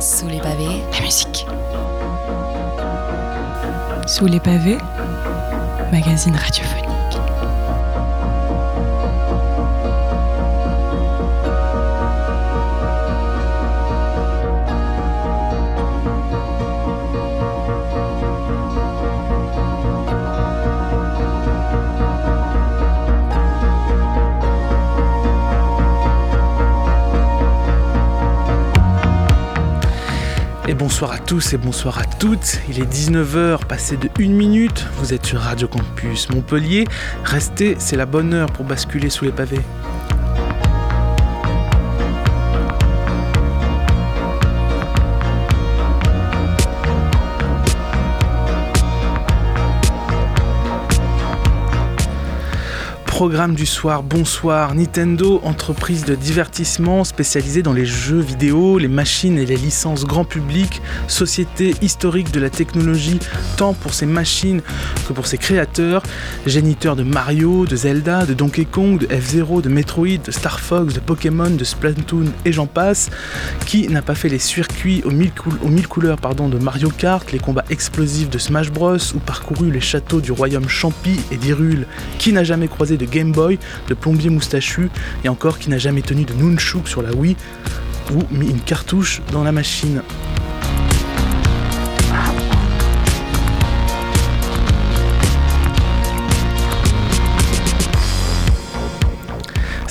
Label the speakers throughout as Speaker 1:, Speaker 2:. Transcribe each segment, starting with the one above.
Speaker 1: Sous les pavés, la musique.
Speaker 2: Sous les pavés, magazine radiophonique.
Speaker 3: Bonsoir à tous et bonsoir à toutes. Il est 19h, passé de 1 minute. Vous êtes sur Radio Campus Montpellier. Restez, c'est la bonne heure pour basculer sous les pavés. Programme du soir, bonsoir. Nintendo, entreprise de divertissement spécialisée dans les jeux vidéo, les machines et les licences grand public, société historique de la technologie, tant pour ses machines que pour ses créateurs, géniteur de Mario, de Zelda, de Donkey Kong, de F-Zero, de Metroid, de Star Fox, de Pokémon, de Splatoon et j'en passe. Qui n'a pas fait les circuits aux mille, couleurs de Mario Kart, les combats explosifs de Smash Bros ou parcouru les châteaux du royaume Champi et d'Hyrule? Qui n'a jamais croisé de Game Boy, de plombier moustachu, et encore qui n'a jamais tenu de Nunchuk sur la Wii, ou mis une cartouche dans la machine.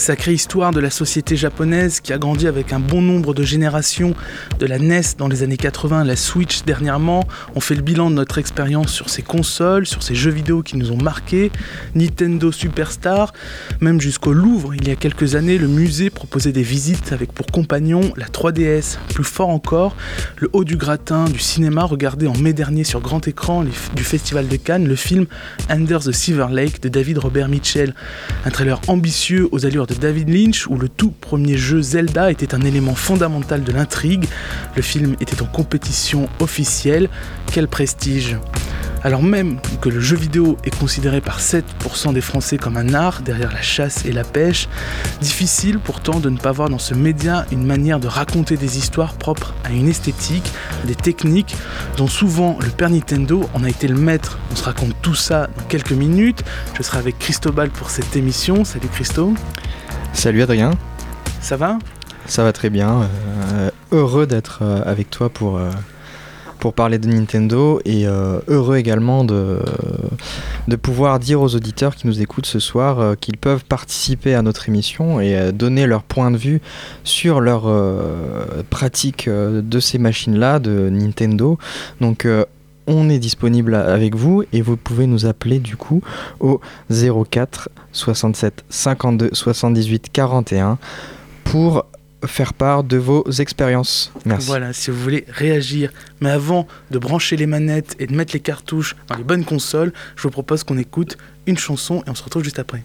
Speaker 3: Sacrée histoire de la société japonaise qui a grandi avec un bon nombre de générations de la NES dans les années 80, la Switch dernièrement. On fait le bilan de notre expérience sur ces consoles, sur ces jeux vidéo qui nous ont marqués, Nintendo Superstar, même jusqu'au Louvre. Il y a quelques années, le musée proposait des visites avec pour compagnon la 3DS. Plus fort encore, le haut du gratin du cinéma regardé en mai dernier sur grand écran du Festival de Cannes le film Under the Silver Lake de David Robert Mitchell. Un trailer ambitieux aux allures de David Lynch où le tout premier jeu Zelda était un élément fondamental de l'intrigue. Le film était en compétition officielle. Quel prestige alors même que le jeu vidéo est considéré par 7% des Français comme un art derrière la chasse et la pêche, difficile pourtant de ne pas voir dans ce média une manière de raconter des histoires propres à une esthétique, des techniques dont souvent le père Nintendo en a été le maître. On se raconte tout ça dans quelques minutes. Je serai avec Christobal pour cette émission. Salut Christo.
Speaker 4: Salut Adrien.
Speaker 3: Ça va?
Speaker 4: Ça va très bien. Euh, heureux d'être euh, avec toi pour, euh, pour parler de Nintendo et euh, heureux également de, de pouvoir dire aux auditeurs qui nous écoutent ce soir euh, qu'ils peuvent participer à notre émission et donner leur point de vue sur leur pratique de ces machines-là de Nintendo. Donc on est disponible avec vous et vous pouvez nous appeler du coup au 04 67 52 78 41 pour faire part de vos expériences. Merci.
Speaker 3: Voilà, si vous voulez réagir. Mais avant de brancher les manettes et de mettre les cartouches dans les bonnes consoles, je vous propose qu'on écoute une chanson et on se retrouve juste après.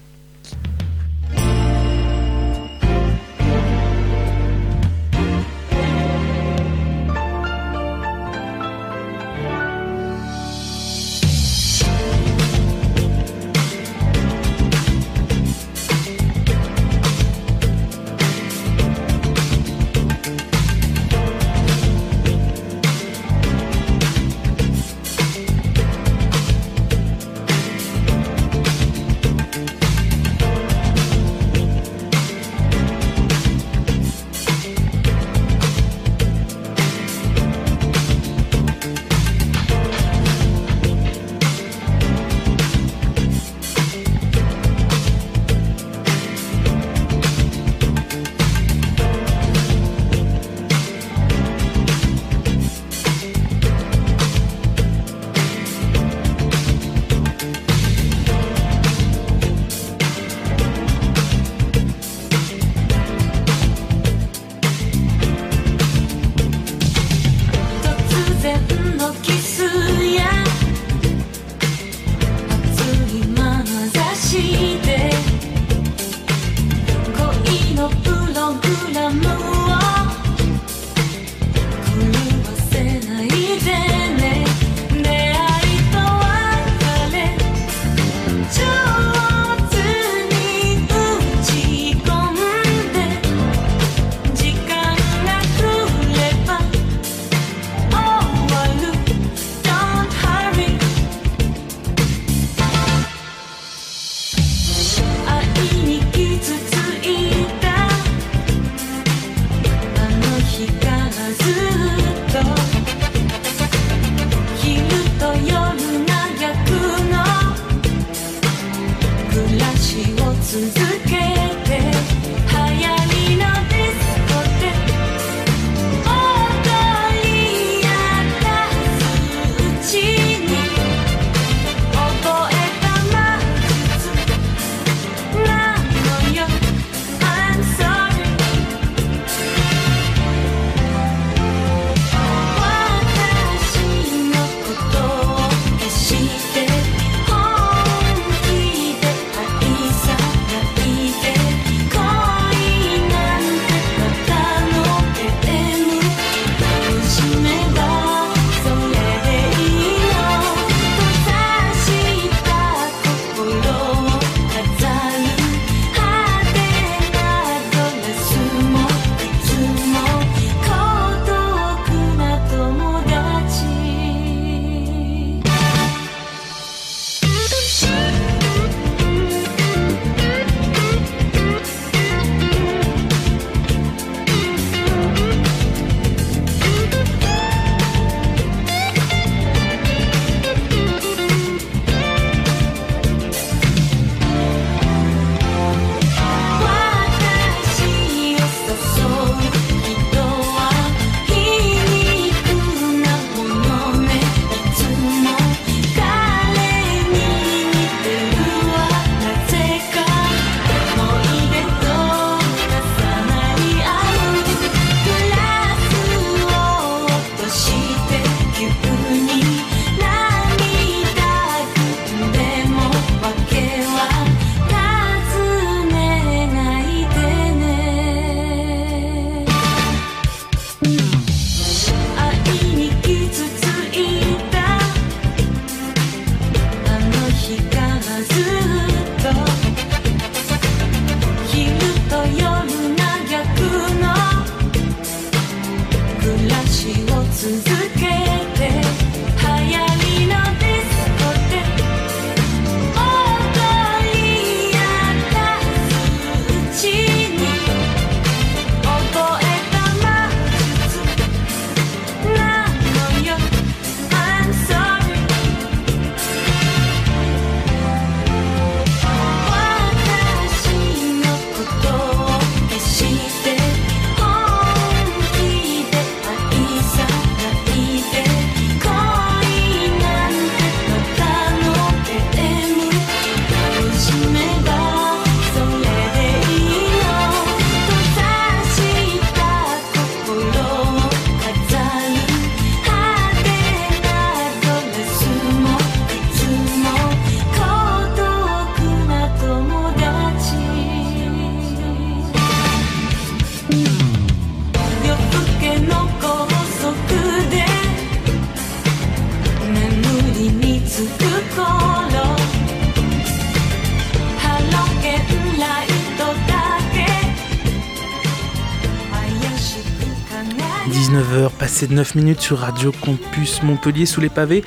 Speaker 3: Passé de 9 minutes sur Radio Campus Montpellier sous les pavés.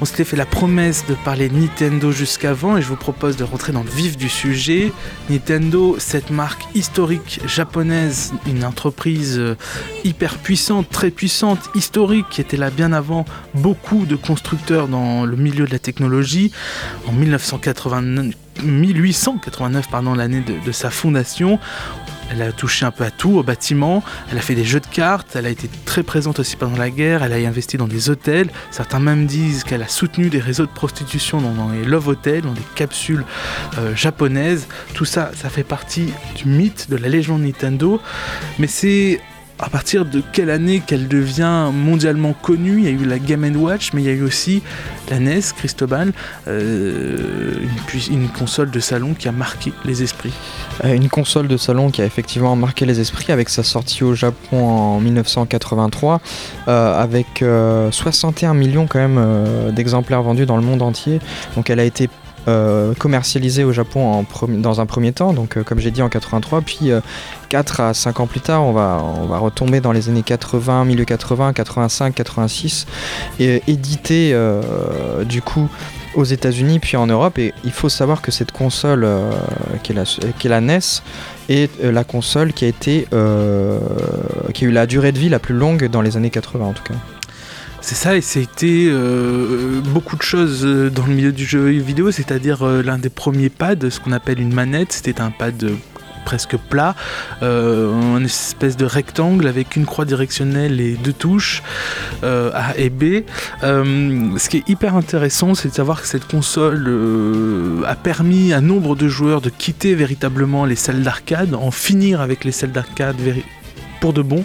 Speaker 3: On s'était fait la promesse de parler Nintendo jusqu'avant et je vous propose de rentrer dans le vif du sujet. Nintendo, cette marque historique japonaise, une entreprise euh, hyper puissante, très puissante, historique, qui était là bien avant beaucoup de constructeurs dans le milieu de la technologie. En 1989, 1889, pardon, l'année de sa fondation. Elle a touché un peu à tout, au bâtiment. Elle a fait des jeux de cartes. Elle a été très présente aussi pendant la guerre. Elle a investi dans des hôtels. Certains même disent qu'elle a soutenu des réseaux de prostitution dans, les love hotels, dans des capsules euh, japonaises. Tout ça, ça fait partie du mythe de la légende Nintendo. Mais c'est à partir de quelle année qu'elle devient mondialement connue. Il y a eu la Game Watch, mais il y a eu aussi la NES, Cristobal, euh, une, console de salon qui a marqué les esprits.
Speaker 4: Euh, une console de salon qui a effectivement marqué les esprits avec sa sortie au Japon en 1983, euh, avec 61 millions quand même d'exemplaires vendus dans le monde entier. Donc elle a été euh, commercialisé au Japon en dans un premier temps, donc euh, comme j'ai dit en 83, puis 4 euh, à 5 ans plus tard, on va, on va retomber dans les années 80, milieu 80, 85, 86, et édité du coup aux États-Unis puis en Europe. Et il faut savoir que cette console, qui, est la, qui, est la, NES, est la console qui a été, qui a eu la durée de vie la plus longue dans les années 80 en tout cas.
Speaker 3: C'est ça, et c'était euh, beaucoup de choses euh, dans le milieu du jeu vidéo, c'est-à-dire euh, l'un des premiers pads, ce qu'on appelle une manette, c'était un pad presque plat, une espèce de rectangle avec une croix directionnelle et deux touches A et B. ce qui est hyper intéressant, c'est de savoir que cette console a permis à nombre de joueurs de quitter véritablement les salles d'arcade, en finir avec les salles d'arcade pour de bon,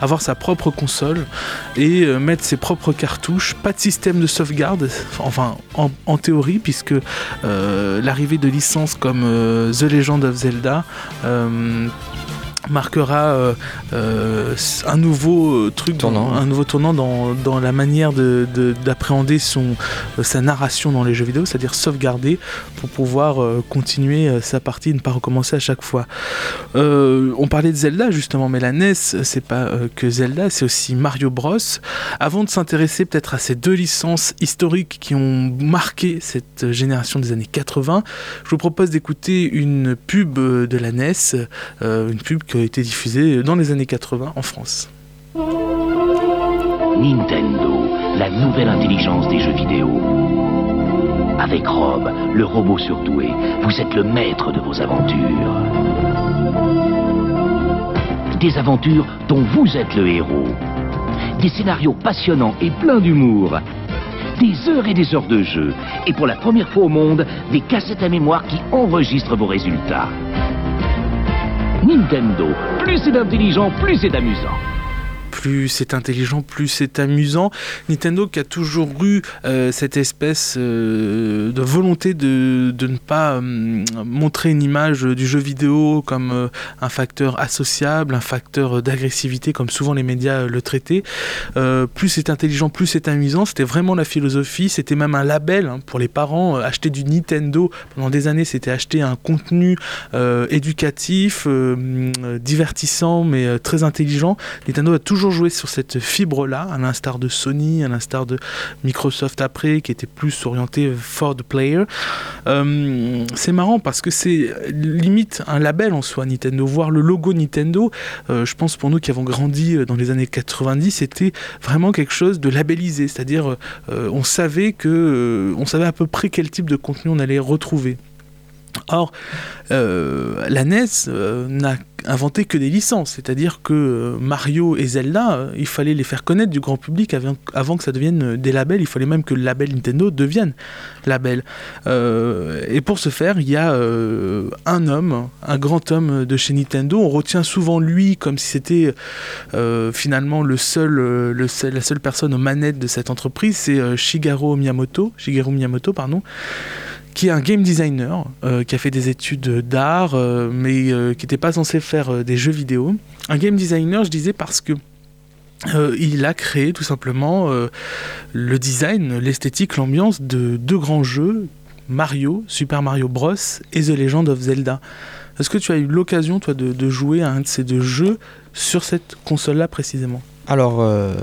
Speaker 3: avoir sa propre console et euh, mettre ses propres cartouches, pas de système de sauvegarde, enfin en, théorie, puisque euh, l'arrivée de licences comme euh, The Legend of Zelda marquera euh, euh, un nouveau euh, truc,
Speaker 4: tournant,
Speaker 3: un nouveau tournant dans, dans la manière d'appréhender son sa narration dans les jeux vidéo, c'est-à-dire sauvegarder pour pouvoir continuer sa partie et ne pas recommencer à chaque fois. on parlait de Zelda justement, mais la NES, c'est pas que Zelda, c'est aussi Mario Bros. Avant de s'intéresser peut-être à ces deux licences historiques qui ont marqué cette génération des années 80, je vous propose d'écouter une pub de la NES, une pub qui a été diffusé dans les années 80 en France.
Speaker 5: Nintendo, la nouvelle intelligence des jeux vidéo. Avec Rob, le robot surdoué, vous êtes le maître de vos aventures. Des aventures dont vous êtes le héros. Des scénarios passionnants et pleins d'humour. Des heures et des heures de jeu. Et pour la première fois au monde, des cassettes à mémoire qui enregistrent vos résultats. Nintendo. Plus c'est intelligent, plus c'est amusant
Speaker 3: plus c'est intelligent, plus c'est amusant. Nintendo qui a toujours eu euh, cette espèce euh, de volonté de, ne pas euh, montrer une image du jeu vidéo comme un facteur associable, un facteur d'agressivité, comme souvent les médias le traitaient. plus c'est intelligent, plus c'est amusant. C'était vraiment la philosophie. C'était même un label hein, pour les parents. acheter du Nintendo pendant des années, c'était acheter un contenu éducatif, divertissant, mais très intelligent. Nintendo a toujours jouer sur cette fibre-là, à l'instar de Sony, à l'instar de Microsoft après, qui était plus orienté for the player. Euh, c'est marrant parce que c'est limite un label en soi, Nintendo. Voir le logo Nintendo, euh, je pense pour nous qui avons grandi euh, dans les années 90, c'était vraiment quelque chose de labellisé, c'est-à-dire on savait que on savait à peu près quel type de contenu on allait retrouver. Or, la NES n'a inventé que des licences, c'est-à-dire que euh, Mario et Zelda, euh, il fallait les faire connaître du grand public avant, que ça devienne euh, des labels, il fallait même que le label Nintendo devienne label. et pour ce faire, il y a un homme, un grand homme de chez Nintendo, on retient souvent lui comme si c'était finalement le seul, la seule personne aux manettes de cette entreprise, c'est Shigeru Miyamoto, Shigeru Miyamoto, pardon qui est un game designer, euh, qui a fait des études d'art, euh, mais euh, qui n'était pas censé faire des jeux vidéo. Un game designer, je disais, parce que il a créé tout simplement le design, l'esthétique, l'ambiance de deux grands jeux, Mario, Super Mario Bros. et The Legend of Zelda. Est-ce que tu as eu l'occasion, toi, de, jouer à un de ces deux jeux sur cette console-là précisément?
Speaker 4: Alors euh,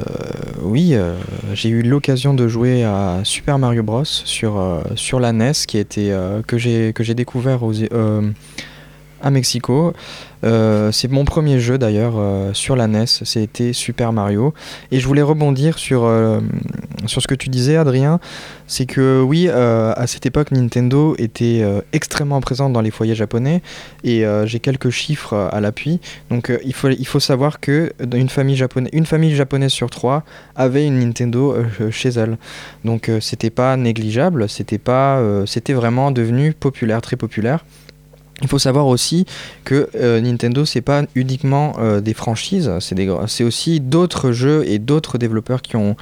Speaker 4: oui, euh, j'ai eu l'occasion de jouer à Super Mario Bros sur, euh, la NES qui était, que j'ai découvert à Mexico. Euh, c'est mon premier jeu d'ailleurs euh, sur la NES, c'était Super Mario. Et je voulais rebondir sur, euh, sur ce que tu disais Adrien, c'est que oui, à cette époque Nintendo était extrêmement présente dans les foyers japonais et j'ai quelques chiffres à l'appui. Donc il, faut, savoir que une famille, japonaise, une famille japonaise sur trois avait une Nintendo chez elle. Donc c'était pas négligeable, c'était c'était vraiment devenu populaire, très populaire. Il faut savoir aussi que euh, Nintendo, c'est pas uniquement euh, des franchises, c'est aussi d'autres jeux et d'autres développeurs qui ont.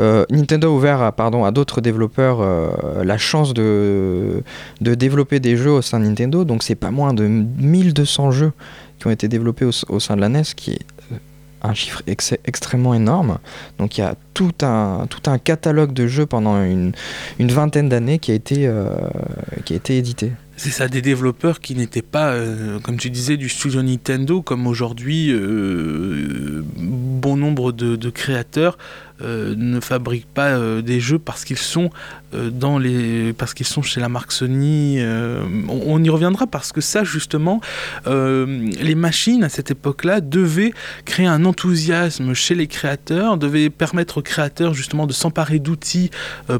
Speaker 4: euh, Nintendo a ouvert à, pardon, à d'autres développeurs euh, la chance de, de développer des jeux au sein de Nintendo. Donc c'est pas moins de 1200 jeux qui ont été développés au, sein de la NES, qui est euh, un chiffre ex- extrêmement énorme. Donc il y a tout un, tout un catalogue de jeux pendant une, une vingtaine d'années qui, a été, euh, qui a été édité.
Speaker 3: C'est ça, des développeurs qui n'étaient pas, euh, comme tu disais, du studio Nintendo, comme aujourd'hui, euh, bon nombre de, de créateurs euh, ne fabriquent pas euh, des jeux parce qu'ils sont euh, dans les, parce qu'ils sont chez la marque Sony. on, y reviendra parce que ça, justement, les machines à cette époque-là devaient créer un enthousiasme chez les créateurs, devaient permettre aux créateurs justement de s'emparer d'outils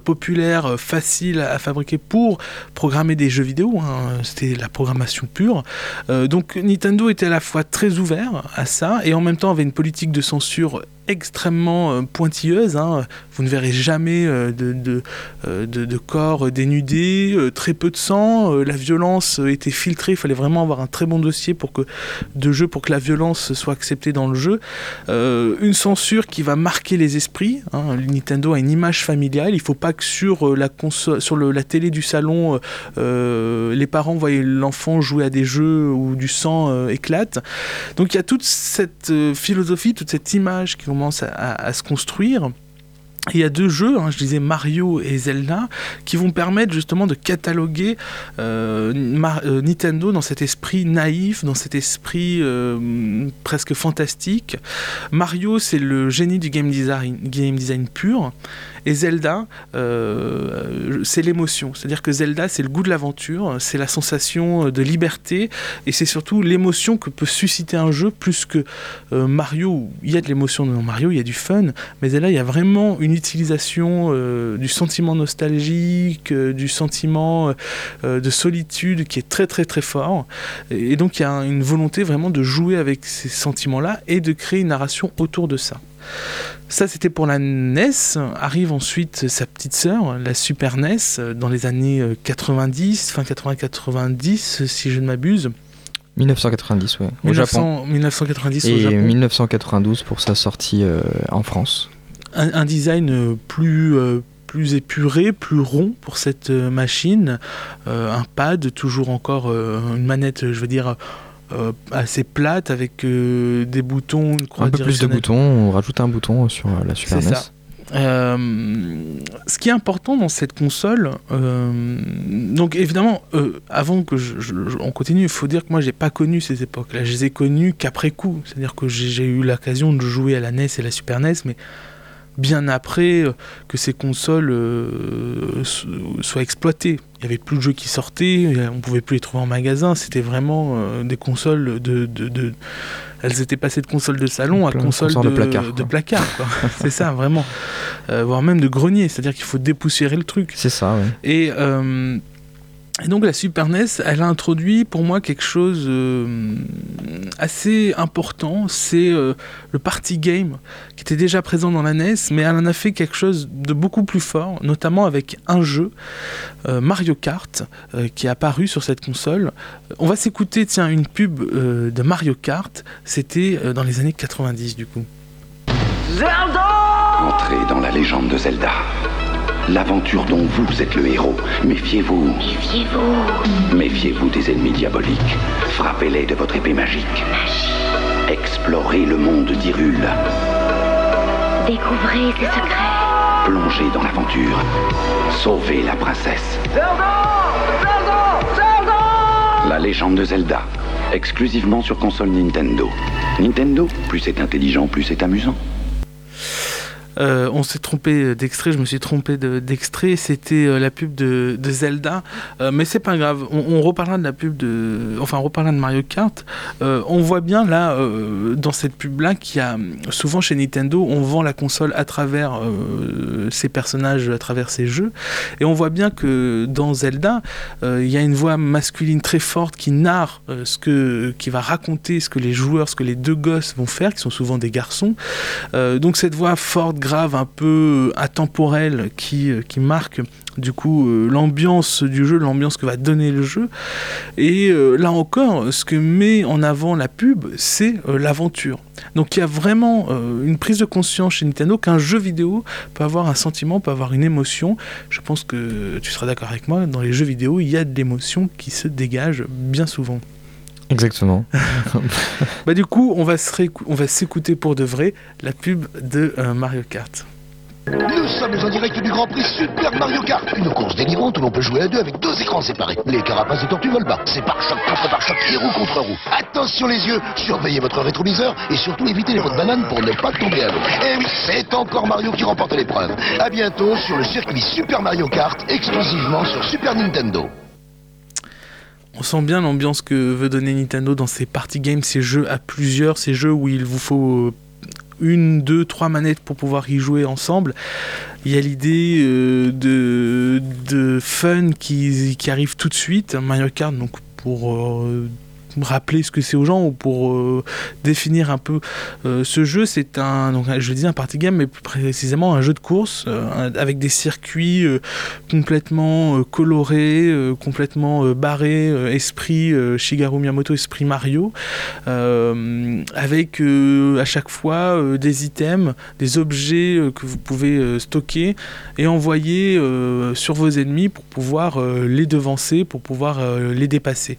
Speaker 3: populaires, faciles à, fabriquer pour programmer des jeux vidéo. hein. C'était la programmation pure. Donc Nintendo était à la fois très ouvert à ça et en même temps avait une politique de censure extrêmement euh, pointilleuse. hein. Vous ne verrez jamais euh, euh, de- corps dénudés, très peu de sang. la violence était filtrée. Il fallait vraiment avoir un très bon dossier pour que, de jeu pour que la violence soit acceptée dans le jeu. Une censure qui va marquer les esprits. hein. Nintendo a une image familiale. Il ne faut pas que sur, la, télé du salon, les parents voient l'enfant jouer à des jeux où du sang éclate. Donc il y a toute cette philosophie, toute cette image qui commence à, à- à se construire. Il y a deux jeux, hein, je disais Mario et Zelda, qui vont permettre justement de cataloguer euh, euh, Nintendo dans cet esprit naïf, dans cet esprit euh, presque fantastique. Mario, c'est le génie du game design, game design pur. Et Zelda, c'est l'émotion. C'est-à-dire que Zelda, c'est le goût de l'aventure, c'est la sensation de liberté, et c'est surtout l'émotion que peut susciter un jeu, plus que Mario, il y a de l'émotion dans Mario, il y a du fun, mais Zelda, il y a vraiment une utilisation euh, du sentiment nostalgique, euh, du sentiment euh, de solitude qui est très très très fort. Et, et donc il y a un- une volonté vraiment de jouer avec ces sentiments-là et de créer une narration autour de ça. Ça, c'était pour la NES. Arrive ensuite sa petite sœur, la Super NES, dans les années euh, 90, fin 80-90, si je ne m'abuse.
Speaker 4: 1990, ouais, au Japon.
Speaker 3: 1900 1990 au
Speaker 4: Et
Speaker 3: Japon.
Speaker 4: 1992 pour sa sortie euh, en France.
Speaker 3: Un, un design euh, plus, euh, plus épuré, plus rond pour cette euh, machine. Euh, un pad, toujours encore euh, une manette, je veux dire, euh, assez plate avec des boutons, une croix
Speaker 4: Un peu plus de boutons, on rajoute un bouton sur la Super NES.
Speaker 3: ça. Euh, ce qui est important dans cette console, donc évidemment, avant que je, je- je- on continue, il faut dire que moi j'ai pas connu ces époques-là. Je les ai connues qu'après coup. C'est-à-dire que j'ai j'ai eu l'occasion de jouer à la NES et la Super NES, mais bien après euh, que ces consoles euh, so- soient exploitées. Il y avait plus de jeux qui sortaient, on pouvait plus les trouver en magasin. C'était vraiment euh, des consoles de, de, de- elles étaient passées de consoles de salon à consoles de,
Speaker 4: de placard,
Speaker 3: de c'est ça, vraiment. Euh, voire même de grenier, c'est-à-dire qu'il faut dépoussiérer le truc.
Speaker 4: C'est ça, ouais.
Speaker 3: Et, euh, et donc la Super NES, elle a introduit pour moi quelque chose euh, assez important, c'est euh, le party game qui était déjà présent dans la NES, mais elle en a fait quelque chose de beaucoup plus fort, notamment avec un jeu, euh, Mario Kart, euh, qui est apparu sur cette console. On va s'écouter, tiens, une pub euh, de Mario Kart, c'était euh, dans les années 90 du coup.
Speaker 6: Entrez dans la légende de Zelda. L'aventure dont vous êtes le héros. Méfiez-vous. Méfiez-vous. Méfiez-vous des ennemis diaboliques. Frappez-les de votre épée magique. Explorez le monde d'Hyrule.
Speaker 7: Découvrez ses secrets.
Speaker 6: Plongez dans l'aventure. Sauvez la princesse. La légende de Zelda. exclusivement sur console Nintendo. Nintendo, plus c'est intelligent, plus c'est amusant.
Speaker 3: Euh, on s'est trompé d'extrait, je me suis trompé d'extrait, c'était euh, la pub de, Zelda, euh, mais c'est pas grave, on, reparlera de la pub de, enfin on reparlera de Mario Kart. on voit bien là, dans cette pub-là, qu'il y a souvent chez Nintendo, on vend la console à travers ses personnages, à travers ses jeux, et on voit bien que dans Zelda, il y a une voix masculine très forte qui narre ce que, qui va raconter ce que les joueurs, ce que les deux gosses vont faire, qui sont souvent des garçons. donc cette voix forte, grave, un peu intemporel qui, euh, qui marque du coup euh, l'ambiance du jeu, l'ambiance que va donner le jeu. Et euh, là encore, ce que met en avant la pub, c'est l'aventure. Donc il y a vraiment une prise de conscience chez Nintendo qu'un jeu vidéo peut avoir un sentiment, peut avoir une émotion. Je pense que tu seras d'accord avec moi, dans les jeux vidéo, il y a de l'émotion qui se dégage bien souvent.
Speaker 4: Exactement.
Speaker 3: bah du coup, on va s'écouter pour de vrai la pub de euh, Mario Kart.
Speaker 7: Nous sommes en direct du Grand Prix Super Mario Kart, une course délirante où l'on peut jouer à deux avec deux écrans séparés. Les carapaces de tortues volent bas, c'est par choc contre par choc et roue contre roue. Attention les yeux, surveillez votre rétroviseur et surtout évitez les pots de banane pour ne pas tomber à l'eau. Et oui, c'est encore Mario qui remporte l'épreuve. A bientôt sur le circuit Super Mario Kart, exclusivement sur Super Nintendo.
Speaker 3: On sent bien l'ambiance que veut donner Nintendo dans ses party games, ces jeux à plusieurs, ces jeux où il vous faut euh, une, deux, trois manettes pour pouvoir y jouer ensemble. Il y a l'idée euh, de, de fun qui, arrive tout de suite. Mario Kart, donc pour euh, rappeler ce que c'est aux gens ou pour euh, définir un peu euh, ce jeu. C'est un, donc, je dis un party game, mais plus précisément un jeu de course euh, avec des circuits complètement colorés, complètement barrés, esprit Shigeru Miyamoto, esprit Mario, avec à chaque fois des items, des objets que vous pouvez stocker et envoyer sur vos ennemis pour pouvoir les devancer, pour pouvoir les dépasser.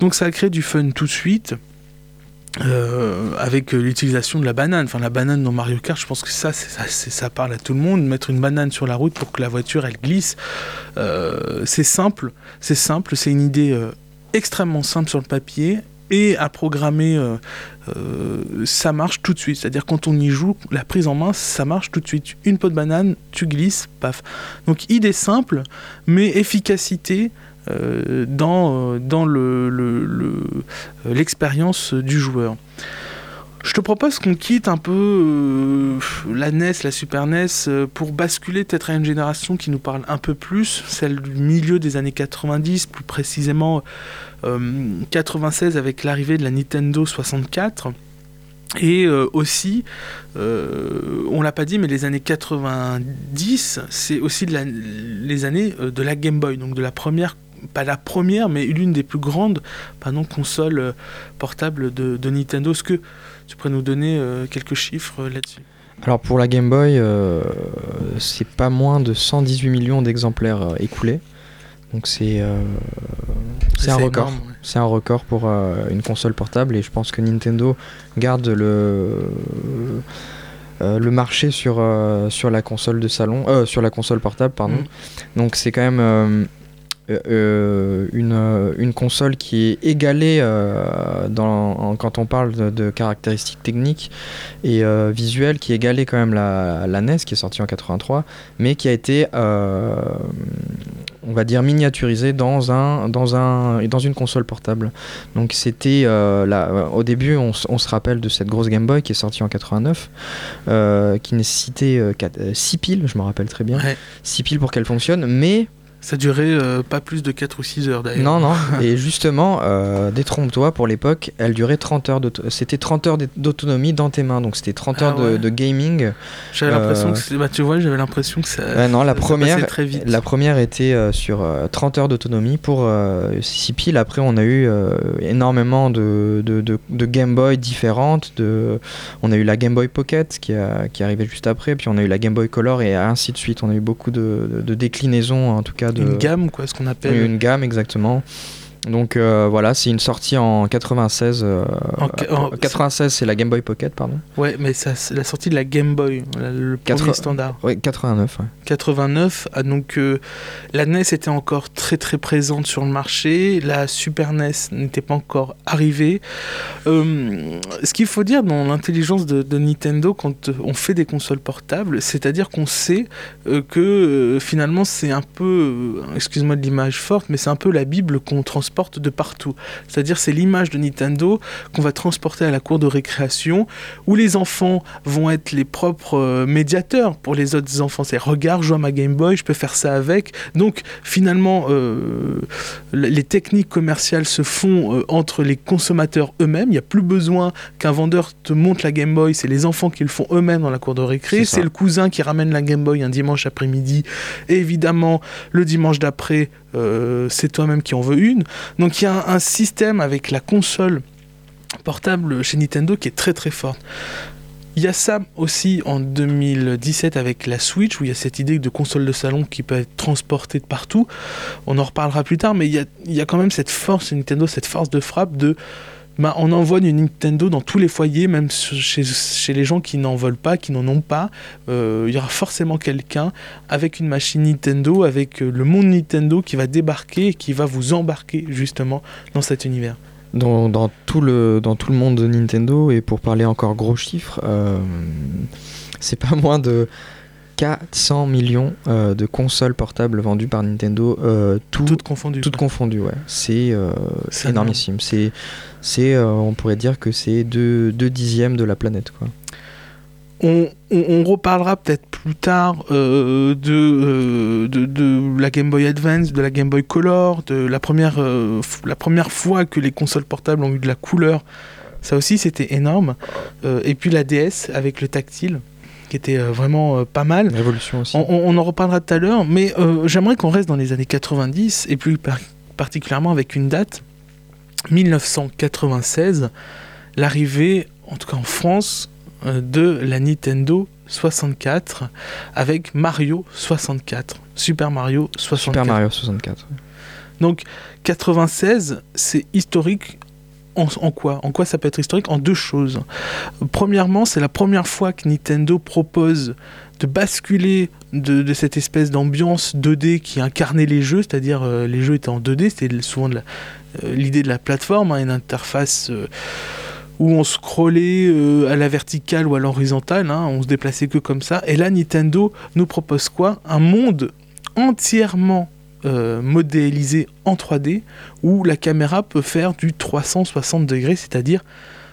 Speaker 3: Donc ça a créé fun tout de suite. Euh, avec l'utilisation de la banane. Enfin, la banane dans Mario Kart, je pense que ça, ça, ça, parle à tout le monde. Mettre une banane sur la route pour que la voiture elle glisse, euh, c'est simple. C'est simple. C'est une idée euh, extrêmement simple sur le papier et à programmer. ça marche tout de suite. C'est-à-dire quand on y joue, la prise en main, ça marche tout de suite. Une peau de banane, tu glisses, paf. Donc idée simple, mais efficacité dans, euh, dans l'expérience le, le, du joueur. Je te propose qu'on quitte un peu euh, la NES, la Super NES, pour basculer peut-être à une génération qui nous parle un peu plus, celle du milieu des années 90, plus précisément 96 avec l'arrivée de la Nintendo 64. Et aussi, on l'a pas dit, mais les années 90, c'est aussi de la, les années de la Game Boy, donc de la première pas la première, mais l'une des plus grandes pardon, consoles euh, portables de, Nintendo. Est-ce que tu pourrais nous donner euh, quelques chiffres euh, là-dessus?
Speaker 4: Alors pour la Game Boy, c'est pas moins de 118 millions d'exemplaires écoulés. Donc c'est un record. C'est un record pour une console portable et je pense que Nintendo garde le le marché sur sur la console de salon, sur la console portable pardon. Mm. Donc c'est quand même euh, euh, une, euh, une, console qui est égalée dans, quand on parle de, caractéristiques techniques et visuelles, qui est égalée quand même la, la, NES qui est sortie en 83, mais qui a été on va dire miniaturisée dans un dans un dans une console portable. Donc c'était au début on, se rappelle de cette grosse Game Boy qui est sortie en 89 qui nécessitait 6 piles, je me rappelle très bien. 6 piles pour qu'elle fonctionne, mais
Speaker 3: ça durait euh, pas plus de 4 ou 6 heures d'ailleurs.
Speaker 4: Non, non. Et justement, euh, détrompe-toi, pour l'époque, elle durait 30 heures C'était 30 heures d'autonomie dans tes mains. Donc c'était 30 ah heures de, gaming.
Speaker 3: J'avais l'impression que euh, bah, tu vois, j'avais l'impression que ça.
Speaker 4: non, la première, très vite. La première était sur 30 heures d'autonomie pour 6 piles. Après, on a eu énormément de, de, de, Game Boy différentes. De... On a eu la Game Boy Pocket qui, a, qui arrivait juste après. Puis on a eu la Game Boy Color et ainsi de suite. On a eu beaucoup de, de déclinaisons, en tout cas
Speaker 3: une gamme, quoi, ce qu'on appelle.
Speaker 4: Une gamme, exactement. Donc euh, voilà, c'est une sortie en 96. euh,
Speaker 3: En ca- en-
Speaker 4: 96, c'est la Game Boy Pocket, pardon.
Speaker 3: Ouais, mais ça, c'est la sortie de la Game Boy, le premier standard.
Speaker 4: Oui, 89. ouais.
Speaker 3: 89, ah, donc euh, la NES était encore très très présente sur le marché, la Super NES n'était pas encore arrivée. Euh, ce qu'il faut dire dans l'intelligence de, de Nintendo quand euh, on fait des consoles portables, c'est-à-dire qu'on sait euh, que euh, finalement c'est un peu, euh, excuse-moi de l'image forte, mais c'est un peu la Bible qu'on transporte de partout. C'est-à-dire c'est l'image de Nintendo qu'on va transporter à la cour de récréation où les enfants vont être les propres euh, médiateurs pour les autres enfants. C'est regarde, je à ma Game Boy, je peux faire ça avec. Donc finalement, euh, les techniques commerciales se font euh, entre les consommateurs eux-mêmes. Il n'y a plus besoin qu'un vendeur te montre la Game Boy. C'est les enfants qui le font eux-mêmes dans la cour de récré.
Speaker 4: C'est
Speaker 3: le cousin qui ramène la Game Boy un dimanche après-midi. Et évidemment, le dimanche d'après, euh, c'est toi-même qui en veux une. Donc il y a un, système avec la console portable chez Nintendo qui est très très forte. Il y a ça aussi en 2017 avec la Switch, où il y a cette idée de console de salon qui peut être transportée de partout. On en reparlera plus tard, mais il y a quand même cette force chez Nintendo, cette force de frappe de... bah, on envoie du Nintendo dans tous les foyers, même chez, chez les gens qui n'en veulent pas, qui n'en ont pas. Euh, il y aura forcément quelqu'un avec une machine Nintendo, avec euh, le monde Nintendo qui va débarquer et qui va vous embarquer justement dans cet univers.
Speaker 4: Dans, dans tout le, dans tout le monde de Nintendo, et pour parler encore gros chiffres, euh, c'est pas moins de 400 millions euh, de consoles portables vendues par Nintendo, euh, tout-
Speaker 3: Toutes confondues.
Speaker 4: toutes confondues. Ouais. C'est euh, énormissime. C'est, c'est, euh, on pourrait dire que c'est 2 deux, dixièmes de la planète. Quoi.
Speaker 3: On, on- on reparlera peut-être plus tard euh, de, euh, de, de la Game Boy Advance, de la Game Boy Color, de la première, euh, la première fois que les consoles portables ont eu de la couleur. Ça aussi, c'était énorme. Et puis la DS avec le tactile, qui était vraiment pas mal.
Speaker 4: Révolution aussi.
Speaker 3: On, on- en reparlera tout à l'heure, mais j'aimerais qu'on reste dans les années 90 et plus par- particulièrement avec une date 1996, l'arrivée, en tout cas en France, euh, de la Nintendo 64 avec Mario 64, Super Mario 64.
Speaker 4: Super Mario 64.
Speaker 3: Donc 96, c'est historique. En, en quoi? En quoi ça peut être historique? En deux choses. Premièrement, c'est la première fois que Nintendo propose de basculer de, de cette espèce d'ambiance 2D qui incarnait les jeux, c'est-à-dire euh, les jeux étaient en 2D, c'était souvent de la- euh, l'idée de la plateforme, hein, une interface euh, où on scrollait euh, à la verticale ou à l'horizontale, hein, on se déplaçait que comme ça. Et là, Nintendo nous propose quoi? Un monde entièrement euh, modélisé en 3D où la caméra peut faire du 360 degrés, c'est-à-dire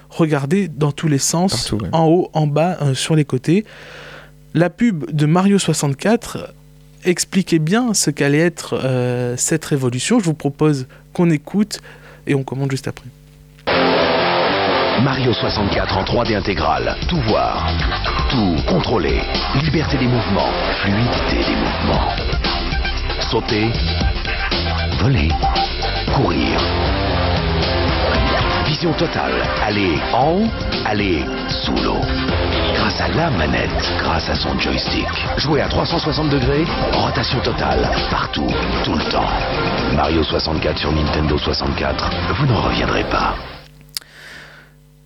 Speaker 3: regarder dans tous les sens,
Speaker 4: Partout, ouais.
Speaker 3: en haut, en bas, euh, sur les côtés. La pub de Mario 64 expliquait bien ce qu'allait être euh, cette révolution. Je vous propose qu'on écoute et on commente juste après.
Speaker 7: Mario 64 en 3D intégral. Tout voir, tout contrôler. Liberté des mouvements, fluidité des mouvements. Sauter, voler, courir. Vision totale. Aller en haut, aller sous l'eau. À la manette, grâce à son joystick. Jouer à 360 degrés, rotation totale, partout, tout le temps. Mario 64 sur Nintendo 64, vous n'en reviendrez pas.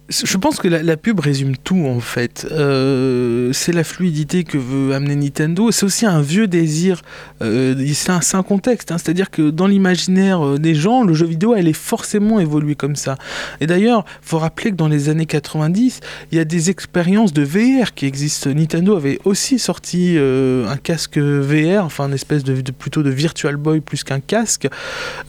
Speaker 3: Je pense que la, pub résume tout en fait. Euh, c'est la fluidité que veut amener Nintendo. C'est aussi un vieux désir. euh, c'est un, un contexte. hein. C'est-à-dire que dans l'imaginaire euh, des gens, le jeu vidéo allait forcément évoluer comme ça. Et d'ailleurs, faut rappeler que dans les années 90, il y a des expériences de VR qui existent. Nintendo avait aussi sorti un casque VR, enfin une espèce de, plutôt de Virtual Boy plus qu'un casque.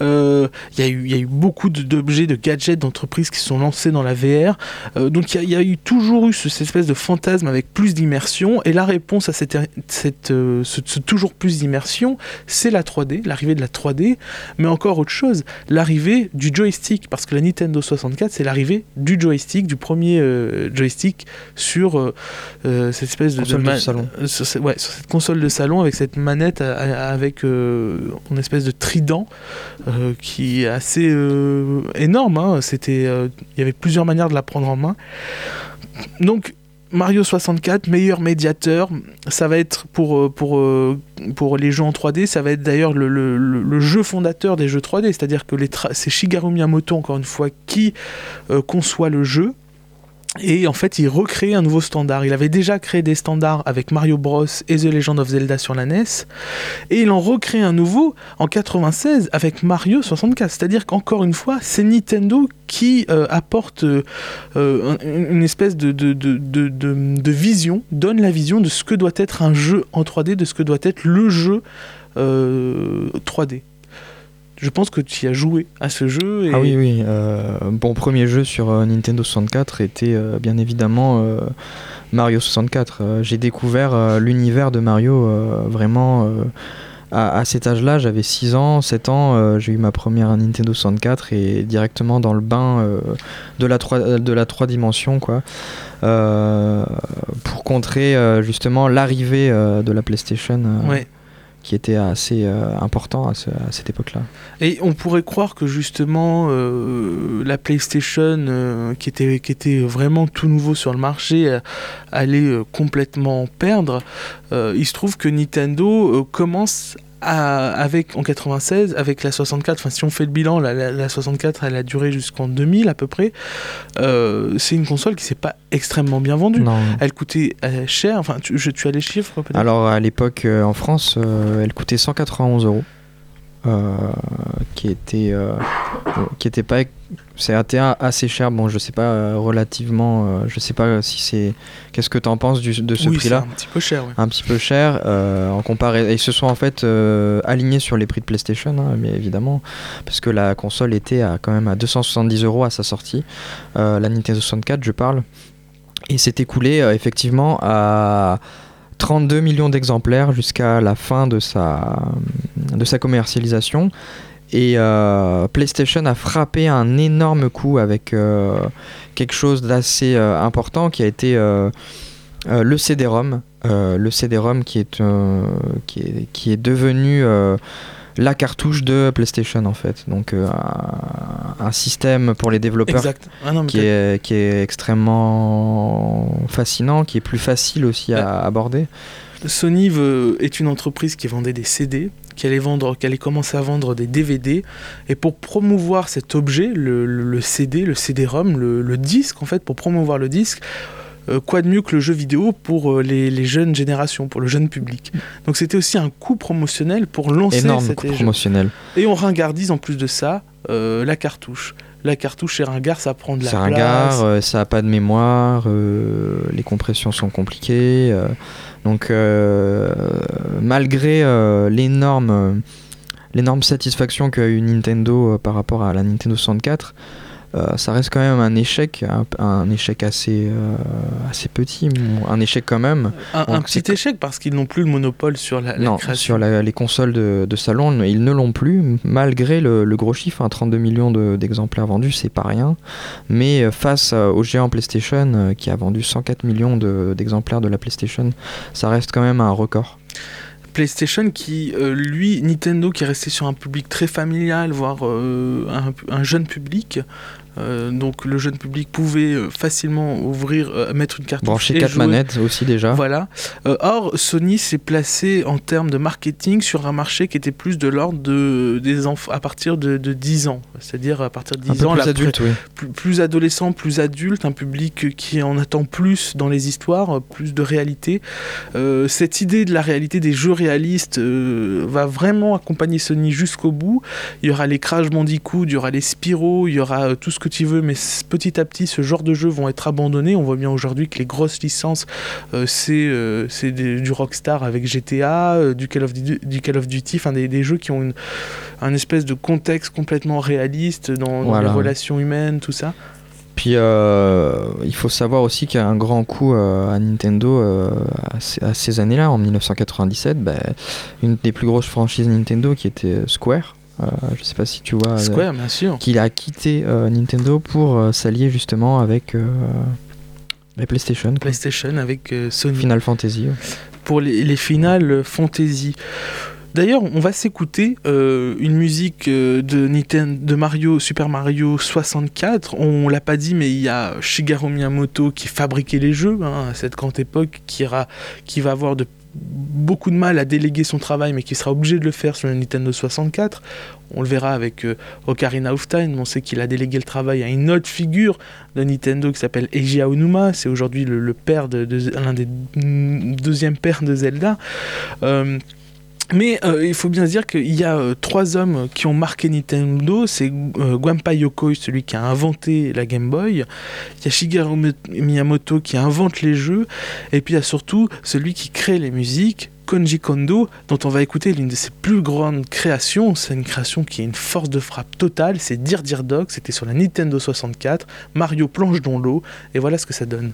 Speaker 3: Il y, il y a eu beaucoup d'objets, de gadgets d'entreprises qui sont lancés dans la VR. Euh, donc il y, a- il y a eu toujours eu ce- cette espèce de fantasme avec plus d'immersion. Et la réponse à cette, cette, euh, ce, ce toujours plus d'immersion, c'est la 3D, l'arrivée de la 3D. Mais encore autre chose, l'arrivée du joystick. Parce que la Nintendo 64, c'est l'arrivée du joystick, du premier euh, joystick sur cette espèce de,
Speaker 4: Console de
Speaker 3: ma-
Speaker 4: salon.
Speaker 3: sur, ce- ouais, sur cette console de salon avec cette manette à- à- avec une espèce de trident qui est assez énorme. hein. C'était, il y avait plusieurs manières de la prendre en main. Donc Mario 64, meilleur médiateur, ça va être pour, euh, pour, euh, pour les jeux en 3D, ça va être d'ailleurs le, le- jeu fondateur des jeux 3D, c'est-à-dire que les c'est Shigeru Miyamoto, encore une fois, qui euh, conçoit le jeu. Et en fait, il recrée un nouveau standard. Il avait déjà créé des standards avec Mario Bros et The Legend of Zelda sur la NES. Et il en recrée un nouveau en 96 avec Mario 64. C'est-à-dire qu'encore une fois, c'est Nintendo qui euh, apporte euh, euh, un- une espèce de, vision, donne la vision de ce que doit être un jeu en 3D, de ce que doit être le jeu euh, 3D. Je pense que tu y as joué à ce jeu. Et...
Speaker 4: Ah oui, oui. euh, mon premier jeu sur euh, Nintendo 64 était euh, bien évidemment euh, Mario 64. Euh, J'ai découvert euh, l'univers de Mario euh, vraiment euh, à, à cet âge-là. J'avais 6 ans, 7 ans. euh, J'ai eu ma première Nintendo 64 et directement dans le bain euh, de, la 3, de la 3 dimensions, quoi. Euh, pour contrer euh, justement l'arrivée euh, de la PlayStation. euh,
Speaker 3: Ouais.
Speaker 4: Qui était assez euh, important à, ce- à cette époque-là.
Speaker 3: Et on pourrait croire que justement euh, la PlayStation, euh, qui, était, qui était vraiment tout nouveau sur le marché, allait complètement perdre. Il se trouve que Nintendo commence à- avec, en 96 avec la 64. Enfin, si on fait le bilan, la, la- la 64, elle a duré jusqu'en 2000 à peu près. Euh, C'est une console qui s'est pas extrêmement bien vendue.
Speaker 4: Non.
Speaker 3: Elle coûtait euh, cher. Enfin, tu, je- tu as les chiffres peut-être?
Speaker 4: Alors à l'époque euh, en France, elle coûtait 191 euros, qui était, euh, qui était pas, c'était assez cher. Bon, je sais pas euh, relativement, euh, je sais pas si c'est, qu'est-ce que tu en penses du- de ce
Speaker 3: oui, c'est
Speaker 4: prix-là
Speaker 3: un petit peu cher. ouais.
Speaker 4: un petit peu cher euh, en comparaison. Ils se sont en fait euh, alignés sur les prix de PlayStation, hein, mais évidemment, parce que la console était à, quand même à 270 euros à sa sortie. Euh, la Nintendo 64, je parle. Et s'est écoulé euh, effectivement à 32 millions d'exemplaires jusqu'à la fin de sa, de sa commercialisation. Et euh, PlayStation a frappé un énorme coup avec euh, quelque chose d'assez euh, important qui a été le CD-ROM. Le CD-ROM qui est, qui est, devenu la cartouche de PlayStation en fait. Donc euh, un, un système pour les développeurs.
Speaker 3: Ah non,
Speaker 4: qui est, qui est extrêmement fascinant, qui est plus facile aussi à aborder.
Speaker 3: Sony veut- est une entreprise qui vendait des CD, qui allait, vendre, qui allait commencer à vendre des DVD. Et pour promouvoir cet objet, le, le- le CD, le CD-ROM, le, le disque, en fait, pour promouvoir le disque, euh, quoi de mieux que le jeu vidéo pour euh, les, les jeunes générations, pour le jeune public. Donc c'était aussi un coup promotionnel pour lancer
Speaker 4: Énorme
Speaker 3: cet
Speaker 4: coup
Speaker 3: jeu.
Speaker 4: promotionnel.
Speaker 3: Et on ringardise en plus de ça euh, la cartouche. La cartouche chez Ringard, ça prend de la
Speaker 4: C'est
Speaker 3: place.
Speaker 4: ringard, euh, ça a pas de mémoire, les compressions sont compliquées. donc malgré l'énorme l'énorme satisfaction qu'a eu Nintendo par rapport à la Nintendo 64, euh, ça reste quand même un échec, un, un échec assez, euh, assez petit, un échec quand même.
Speaker 3: Un, petit échec parce qu'ils n'ont plus le monopole sur la, la
Speaker 4: non,
Speaker 3: création.
Speaker 4: sur la- les consoles de, de salon, ils ne l'ont plus, malgré le, le gros chiffre, hein, 32 millions de- d'exemplaires vendus, c'est pas rien. Mais euh, face au géant PlayStation, qui a vendu 104 millions de- d'exemplaires de, la PlayStation, ça reste quand même un record.
Speaker 3: PlayStation qui, euh, lui, Nintendo qui est resté sur un public très familial, voire euh, un, un jeune public. Euh, donc le jeune public pouvait euh, facilement ouvrir, euh, mettre une cartouche
Speaker 4: Brancher
Speaker 3: et
Speaker 4: 4
Speaker 3: jouer.
Speaker 4: manettes aussi déjà.
Speaker 3: Voilà. Euh, or, Sony s'est placé en termes de marketing sur un marché qui était plus de l'ordre de, des enfants à partir de, de 10 ans. C'est-à-dire à partir de 10
Speaker 4: un peu
Speaker 3: ans,
Speaker 4: plus adulte, oui.
Speaker 3: plus, plus adolescent, plus adulte, un public qui en attend plus dans les histoires, plus de réalité. Cette idée de la réalité des jeux réalistes va vraiment accompagner Sony jusqu'au bout. Il y aura les Crash Bandicoot, il y aura les Spyro, il y aura tout ce que tu veux, mais petit à petit, ce genre de jeux vont être abandonnés. On voit bien aujourd'hui que les grosses licences, euh, c'est euh, du Rockstar avec GTA, euh, du, Call of Duty, du Call of Duty, enfin des, des jeux qui ont une, un espèce de contexte complètement réaliste dans, dans
Speaker 4: Voilà,
Speaker 3: les relations humaines, tout ça.
Speaker 4: Puis euh, il faut savoir aussi qu'il y a un grand coup euh, à Nintendo euh, à, ces, à ces années-là, en 1997, bah, une des plus grosses franchises Nintendo qui était Square. Euh, je sais pas si tu vois. euh,
Speaker 3: Square, bien sûr.
Speaker 4: qu'il a quitté euh, Nintendo pour s'allier justement avec la PlayStation. quoi.
Speaker 3: PlayStation avec Sony.
Speaker 4: Final Fantasy. ouais.
Speaker 3: Pour les, les finales fantasy. D'ailleurs, on va s'écouter euh, une musique euh, de, Nintendo, de Mario, Super Mario 64. On l'a pas dit, mais il y a Shigeru Miyamoto qui fabriquait les jeux hein, à cette grande époque, qui, qui va avoir de beaucoup de mal à déléguer son travail, mais qui sera obligé de le faire sur le Nintendo 64. On le verra avec euh, Ocarina of Time. On sait qu'il a délégué le travail à une autre figure de Nintendo qui s'appelle Eiji Aonuma. C'est aujourd'hui le, père de, l'un des deuxièmes pères de Zelda. Euh, mais euh, il faut bien dire qu'il y a euh, trois hommes qui ont marqué Nintendo. C'est euh, Yokoi, celui qui a inventé la Game Boy. Il y a Shigeru Miyamoto qui invente les jeux. Et puis il y a surtout celui qui crée les musiques, Konji Kondo, dont on va écouter l'une de ses plus grandes créations. C'est une création qui a une force de frappe totale. C'est Dir Dir Dog. C'était sur la Nintendo 64. Mario plonge dans l'eau. Et voilà ce que ça donne.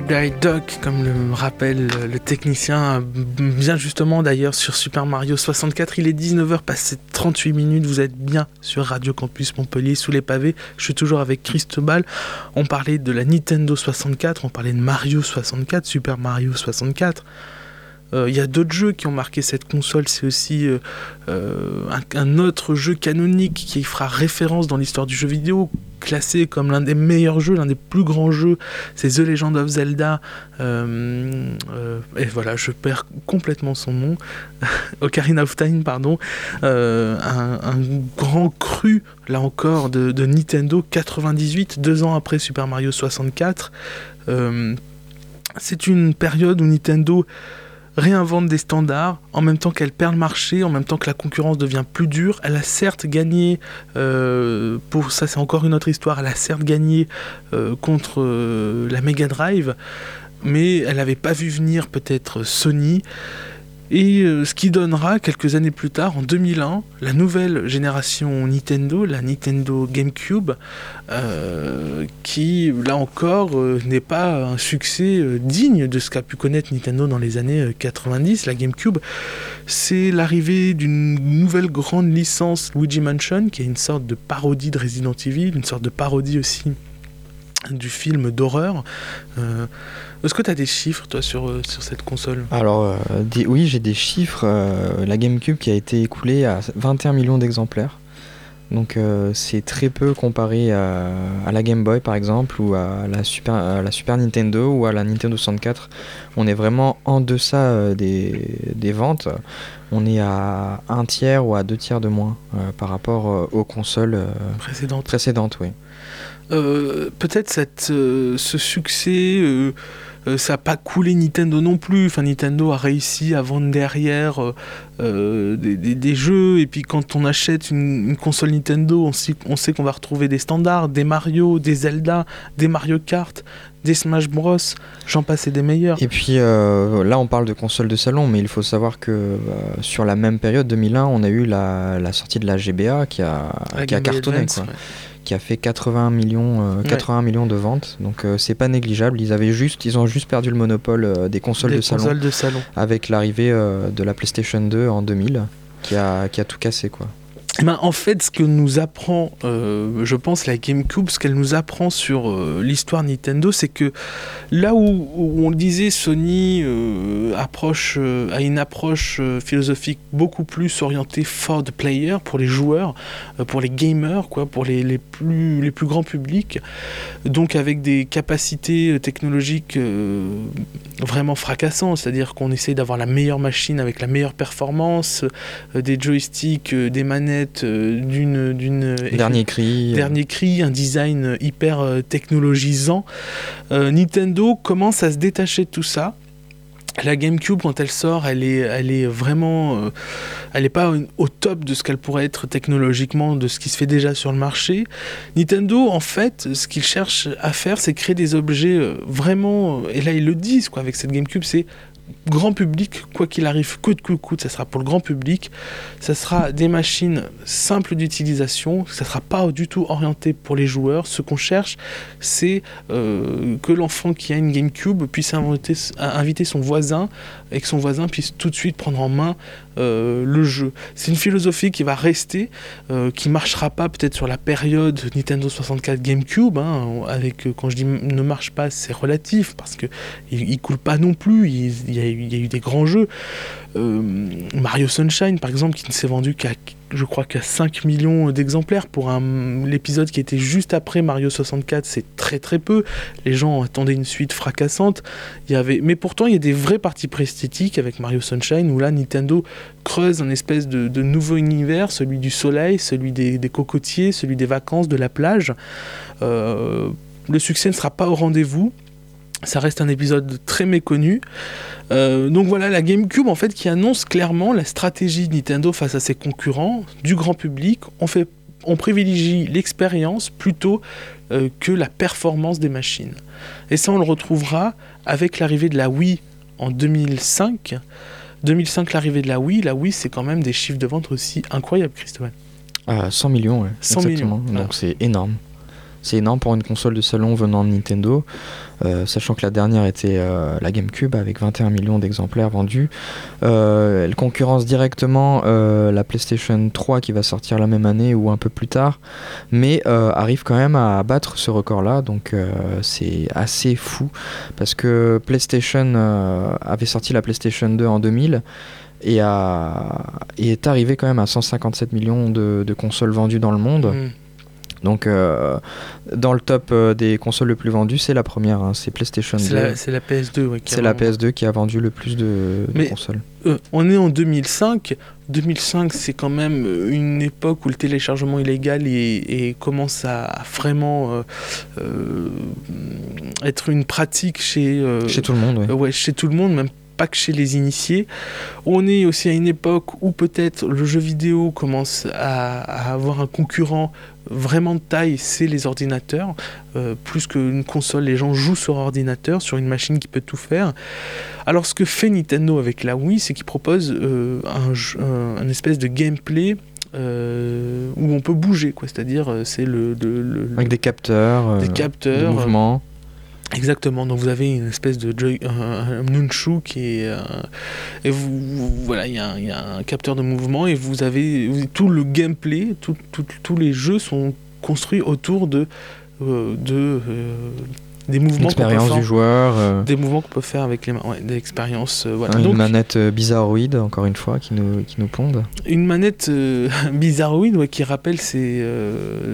Speaker 3: Die Duck, comme le rappelle le technicien, bien justement d'ailleurs sur Super Mario 64. Il est 19h passé 38 minutes, vous êtes bien sur Radio Campus Montpellier sous les pavés. Je suis toujours avec Christobal. On parlait de la Nintendo 64, on parlait de Mario 64, Super Mario 64. Euh, il y a d'autres jeux qui ont marqué cette console. C'est aussi euh, euh, un, autre jeu canonique qui fera référence dans l'histoire du jeu vidéo, classé comme l'un des meilleurs jeux, l'un des plus grands jeux. C'est The Legend of Zelda. et voilà, je perds complètement son nom. Ocarina of Time, pardon. Un, grand cru, là encore, de, de, Nintendo 98, deux ans après Super Mario 64. c'est une période où Nintendo réinvente des standards en même temps qu'elle perd le marché, en même temps que la concurrence devient plus dure. Elle a certes gagné, euh, pour ça c'est encore une autre histoire, elle a certes gagné euh, contre euh, la Mega Drive, mais elle n'avait pas vu venir peut-être Sony. Et euh, ce qui donnera quelques années plus tard, en 2001, la nouvelle génération Nintendo, la Nintendo GameCube, euh, qui là encore euh, n'est pas un succès digne de ce qu'a pu connaître Nintendo dans les années euh, 90. La GameCube, c'est l'arrivée d'une nouvelle grande licence Luigi Mansion, qui est une sorte de parodie de Resident Evil, une sorte de parodie aussi du film d'horreur. Est-ce que tu as des chiffres, toi, sur, euh, sur cette console?
Speaker 4: Alors, euh, des- oui, j'ai des chiffres. euh, la GameCube qui a été écoulée à 21 millions d'exemplaires. Donc, c'est très peu comparé à, à la Game Boy, par exemple, ou à la, Super, à la Super Nintendo ou à la Nintendo 64. On est vraiment en deçà des, des ventes. On est à un tiers ou à deux tiers de moins par rapport aux consoles
Speaker 3: précédentes
Speaker 4: précédentes, oui.
Speaker 3: Peut-être ce succès, euh, ça n'a pas coulé Nintendo non plus. Enfin, Nintendo a réussi à vendre derrière euh, euh, des, des- des jeux. Et puis quand on achète une, une console Nintendo, on sait, on sait qu'on va retrouver des standards, des Mario, des Zelda, des Mario Kart, des Smash Bros. J'en passe et des meilleurs.
Speaker 4: Et puis euh, là, on parle de console de salon, mais il faut savoir que euh, sur la même période, 2001, on a eu la, la sortie de la GBA qui a, qui cartonné, quoi,
Speaker 3: ouais.
Speaker 4: Qui a fait 80 millions, euh, 80 millions de ventes. Donc euh, c'est pas négligeable. Ils avaient juste, ils ont juste perdu le monopole euh, des consoles
Speaker 3: Des
Speaker 4: de salon
Speaker 3: consoles de salon.
Speaker 4: avec l'arrivée de la PlayStation 2 en 2000, qui a, qui a tout cassé, quoi.
Speaker 3: Ben, en fait, ce que nous apprend, euh, je pense, la GameCube, ce qu'elle nous apprend sur euh, l'histoire Nintendo, c'est que là où, on le disait, Sony euh, approche, a une approche philosophique beaucoup plus orientée for the player, pour les joueurs, pour les gamers, quoi, pour les, plus, grands publics, donc avec des capacités technologiques vraiment fracassantes, c'est-à-dire qu'on essaye d'avoir la meilleure machine avec la meilleure performance, des joysticks, des manettes euh, d'une d'une
Speaker 4: Dernier cri. euh,
Speaker 3: dernier cri, un design hyper euh, technologisant. Nintendo commence à se détacher de tout ça. La GameCube, quand elle sort, elle est, elle est vraiment, euh, elle n'est pas au top de ce qu'elle pourrait être technologiquement, de ce qui se fait déjà sur le marché. Nintendo, en fait, ce qu'ils cherchent à faire, c'est créer des objets vraiment, et là ils le disent quoi, avec cette GameCube, c'est grand public, quoi qu'il arrive, coûte que coûte, ça sera pour le grand public. Ça sera des machines simples d'utilisation, ça sera pas du tout orienté pour les joueurs. Ce qu'on cherche, c'est euh, que l'enfant qui a une GameCube puisse inviter, inviter son voisin et que son voisin puisse tout de suite prendre en main euh, le jeu. C'est une philosophie qui va rester, euh, qui marchera pas peut-être sur la période Nintendo 64 GameCube. hein, avec, euh, quand je dis ne marche pas, c'est relatif parce que il, coule pas non plus. Il y a, il y a eu des grands jeux. Euh, Mario Sunshine, par exemple, qui ne s'est vendu qu'à, je crois, qu'à 5 millions d'exemplaires pour un, l'épisode qui était juste après Mario 64, c'est très très peu. Les gens attendaient une suite fracassante. Y avait, mais pourtant, il y a des vrais parties pris esthétiques avec Mario Sunshine où là, Nintendo creuse un espèce de, nouveau univers, celui du soleil, celui des, des cocotiers, celui des vacances, de la plage. Euh, le succès ne sera pas au rendez-vous. Ça reste un épisode très méconnu. Euh, donc voilà, la GameCube en fait qui annonce clairement la stratégie de Nintendo face à ses concurrents, du grand public. On, fait, on privilégie l'expérience plutôt euh, que la performance des machines. Et ça, on le retrouvera avec l'arrivée de la Wii en 2005. 2005, l'arrivée de la Wii. La Wii, c'est quand même des chiffres de vente aussi incroyables, Christophe.
Speaker 4: Ah, 100 millions, ouais,
Speaker 3: 100
Speaker 4: exactement.
Speaker 3: millions,
Speaker 4: Donc c'est énorme. C'est énorme pour une console de salon venant de Nintendo, euh, sachant que la dernière était euh, la GameCube avec 21 millions d'exemplaires vendus. Euh, elle concurrence directement la PlayStation 3 qui va sortir la même année ou un peu plus tard, mais arrive quand même à battre ce record-là, donc c'est assez fou parce que PlayStation avait sorti la PlayStation 2 en 2000 et, est arrivé quand même à 157 millions de, de consoles vendues dans le monde.
Speaker 3: Mm.
Speaker 4: Donc euh, dans le top euh, des consoles le plus vendues, c'est la première, hein, c'est PlayStation 2.
Speaker 3: C'est la, c'est la PS2. ouais, qui a
Speaker 4: C'est la
Speaker 3: vraiment-
Speaker 4: PS2 qui a vendu le plus de, consoles.
Speaker 3: Euh, on est en 2005. 2005, c'est quand même une époque où le téléchargement illégal est- est- commence à, vraiment euh, être une pratique chez,
Speaker 4: Chez tout le monde, oui.
Speaker 3: ouais, chez tout le monde, même pas que chez les initiés. On est aussi à une époque où peut-être le jeu vidéo commence à, avoir un concurrent vraiment de taille, c'est les ordinateurs. Euh, plus qu'une console, les gens jouent sur ordinateur, sur une machine qui peut tout faire. Alors ce que fait Nintendo avec la Wii, c'est qu'il propose euh, un, espèce de gameplay euh, où on peut bouger, quoi. C'est-à-dire, c'est le,
Speaker 4: avec des capteurs,
Speaker 3: des capteurs,
Speaker 4: de mouvements.
Speaker 3: Exactement, donc vous avez une espèce de un, nunchu qui est euh, et vous, voilà il y, a un capteur de mouvement et vous avez tout le gameplay, tous les jeux sont construits autour de euh, de euh, des mouvements
Speaker 4: l'expérience du joueur euh.
Speaker 3: des mouvements qu'on peut faire avec les mains ouais, des expériences euh, voilà.
Speaker 4: une manette euh, bizarroïde encore une fois qui nous, qui nous pondent
Speaker 3: une manette bizarroïde ouais, qui rappelle ces,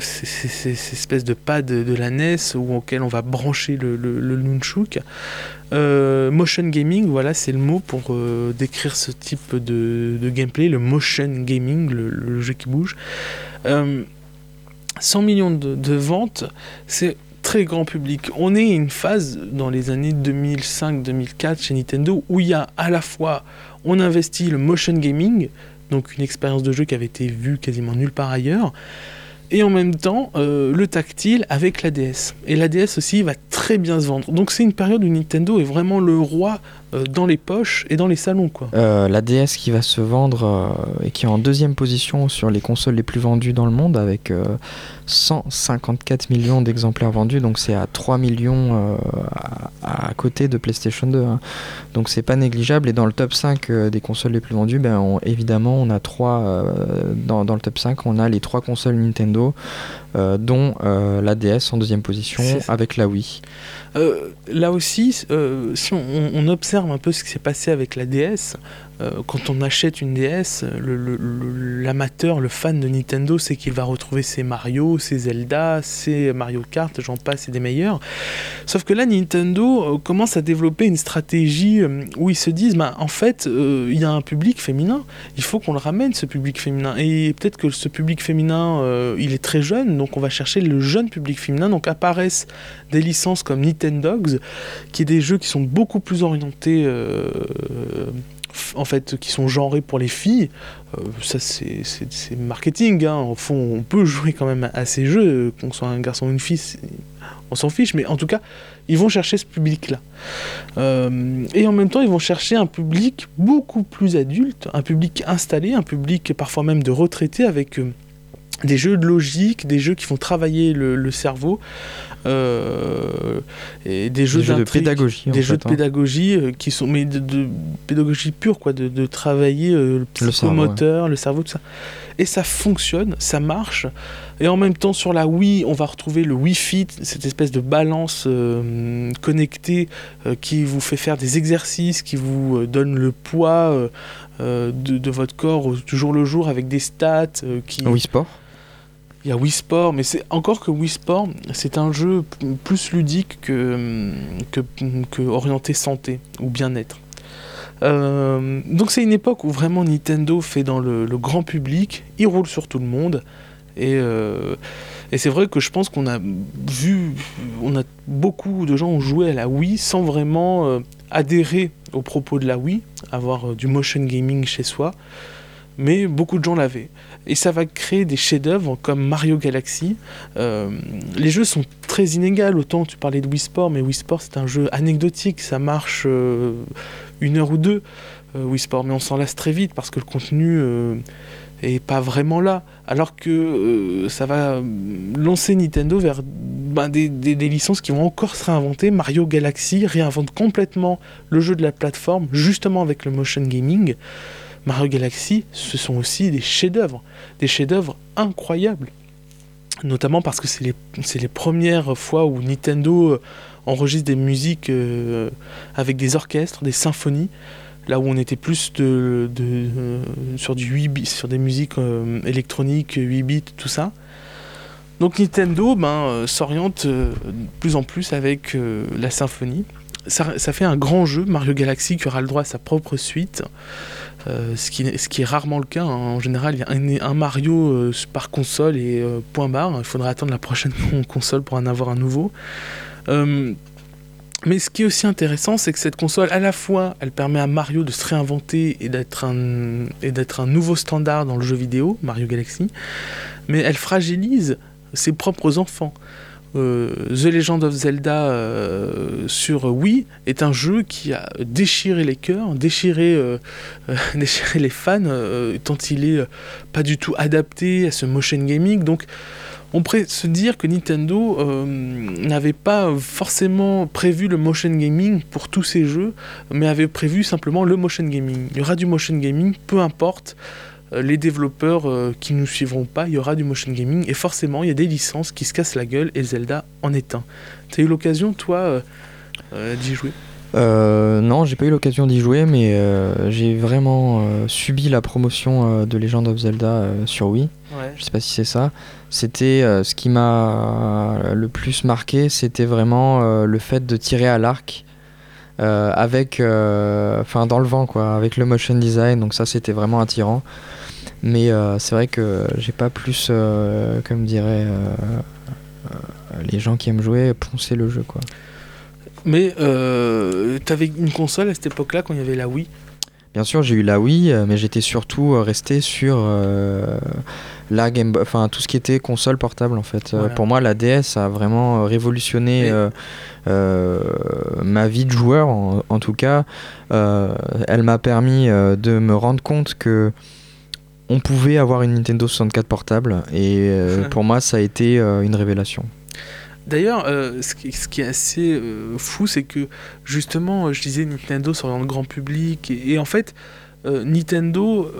Speaker 3: ces, ces, espèces de pads de, la NES où, auquel on va brancher le, le, le nunchuk motion gaming voilà c'est le mot pour décrire ce type de, de, gameplay le motion gaming le, le jeu qui bouge 100 millions de, de ventes c'est grand public. On est une phase dans les années 2005-2004 chez Nintendo où il y a à la fois, on investit le motion gaming, donc une expérience de jeu qui avait été vue quasiment nulle part ailleurs, et en même temps euh, le tactile avec la DS. Et la DS aussi va très bien se vendre. Donc c'est une période où Nintendo est vraiment le roi dans les poches et dans les salons. Quoi.
Speaker 4: Euh, la DS qui va se vendre et qui est en deuxième position sur les consoles les plus vendues dans le monde avec 154 millions d'exemplaires vendus, donc c'est à 3 millions à, côté de PlayStation 2. Hein. Donc c'est pas négligeable et dans le top 5 des consoles les plus vendues, ben, évidemment on a dans le top 5 on a les trois consoles Nintendo euh, dont euh, la DS en deuxième position avec la Wii.
Speaker 3: Euh, là aussi, si on, observe un peu ce qui s'est passé avec la DS, quand on achète une DS, l'amateur, le, fan de Nintendo, c'est qu'il va retrouver ses Mario, ses Zelda, ses Mario Kart, j'en passe, c'est des meilleurs. Sauf que là, Nintendo commence à développer une stratégie où ils se disent, bah, en fait, il y a un public féminin, il faut qu'on le ramène, ce public féminin. Et peut-être que ce public féminin, il est très jeune, donc on va chercher le jeune public féminin. Donc apparaissent des licences comme Nintendogs, qui est des jeux qui sont beaucoup plus orientés, euh, en fait, qui sont genrés pour les filles. Euh, ça, c'est marketing. Hein. Au fond, on peut jouer quand même à ces jeux, qu'on soit un garçon ou une fille, on s'en fiche. Mais en tout cas, ils vont chercher ce public-là. Euh, et en même temps, ils vont chercher un public beaucoup plus adulte, un public installé, un public parfois même de retraités avec des jeux de logique, des jeux qui font travailler le, cerveau, euh, et des jeux,
Speaker 4: de pédagogie,
Speaker 3: des jeux de hein. pédagogie euh, qui sont mais de, pédagogie pure quoi, de, travailler euh, le psychomoteur, le cerveau, tout ça. Et ça fonctionne, ça marche. Et en même temps, sur la Wii, on va retrouver le Wii Fit, cette espèce de balance connectée qui vous fait faire des exercices, qui vous donne le poids de, votre corps toujours le jour avec des stats. qui...
Speaker 4: Wii Sport
Speaker 3: il y a Wii Sport, mais c'est encore que Wii Sport, c'est un jeu plus ludique que, que, orienté santé ou bien-être. Euh, donc c'est une époque où vraiment Nintendo fait dans le, grand public, il roule sur tout le monde. Et, euh, et c'est vrai que je pense qu'on a vu, on a beaucoup de gens ont joué à la Wii sans vraiment euh, adhérer aux propos de la Wii, avoir du motion gaming chez soi mais beaucoup de gens l'avaient. Et ça va créer des chefs-d'œuvre comme Mario Galaxy. Euh, les jeux sont très inégaux. Autant tu parlais de Wii Sport, mais Wii Sport c'est un jeu anecdotique. Ça marche euh, une heure ou deux, euh, Wii Sport, mais on s'en lasse très vite parce que le contenu est pas vraiment là. Alors que ça va lancer Nintendo vers ben, des, des, licences qui vont encore se réinventer. Mario Galaxy réinvente complètement le jeu de la plateforme, justement avec le motion gaming. Mario Galaxy, ce sont aussi des chefs-d'œuvre, des chefs-d'œuvre incroyables. Notamment parce que c'est les, les, premières fois où Nintendo euh, enregistre des musiques euh, avec des orchestres, des symphonies, là où on était plus de, euh, sur, du 8 bits, sur des musiques électroniques, 8 bits, tout ça. Donc Nintendo ben, s'oriente de plus en plus avec la symphonie. Ça, fait un grand jeu, Mario Galaxy, qui aura le droit à sa propre suite. Euh, ce, qui, est rarement le cas. Hein. En général, il y a un, Mario euh, par console et euh, point barre. Il faudra attendre la prochaine console pour en avoir un nouveau. Mais ce qui est aussi intéressant, c'est que cette console, à la fois, elle permet à Mario de se réinventer et d'être un, et d'être un nouveau standard dans le jeu vidéo, Mario Galaxy, mais elle fragilise ses propres enfants. Euh, The Legend of Zelda euh, sur Wii est un jeu qui a déchiré les cœurs, déchiré, euh, déchiré les fans, tant il est pas du tout adapté à ce motion gaming. Donc, on pourrait se dire que Nintendo n'avait pas forcément prévu le motion gaming pour tous ces jeux, mais avait prévu simplement le motion gaming. Il y aura du motion gaming, peu importe les développeurs euh, qui ne nous suivront pas, il y aura du motion gaming, et forcément, il y a des licences qui se cassent la gueule, et Zelda en est un. Tu as eu l'occasion, toi, euh, euh, d'y jouer?
Speaker 4: Euh, non, j'ai pas eu l'occasion d'y jouer, mais euh, j'ai vraiment euh, subi la promotion euh, de Legend of Zelda euh, sur Wii.
Speaker 3: Ouais.
Speaker 4: Je sais pas si c'est ça. C'était euh, ce qui m'a le plus marqué, c'était vraiment euh, le fait de tirer à l'arc euh, avec, euh, enfin dans le vent quoi, avec le motion design. Donc ça, c'était vraiment attirant. Mais euh, c'est vrai que j'ai pas plus, euh, comme euh, euh, les gens qui aiment jouer, poncé le jeu quoi.
Speaker 3: Mais euh, tu avais une console à cette époque-là, quand il y avait la Wii?
Speaker 4: Bien sûr, j'ai eu la Wii, euh, mais j'étais surtout euh, resté sur euh, la Game Boy, enfin tout ce qui était console portable en fait.
Speaker 3: Voilà.
Speaker 4: pour moi, la DS a vraiment révolutionné euh, ma vie de joueur, en, en tout cas. Euh, elle m'a permis de me rendre compte que on pouvait avoir une Nintendo 64 portable, et pour moi, ça a été une révélation.
Speaker 3: D'ailleurs, euh, ce, qui, est assez euh, fou, c'est que justement, je disais Nintendo sur le grand public, et, en fait, euh, Nintendo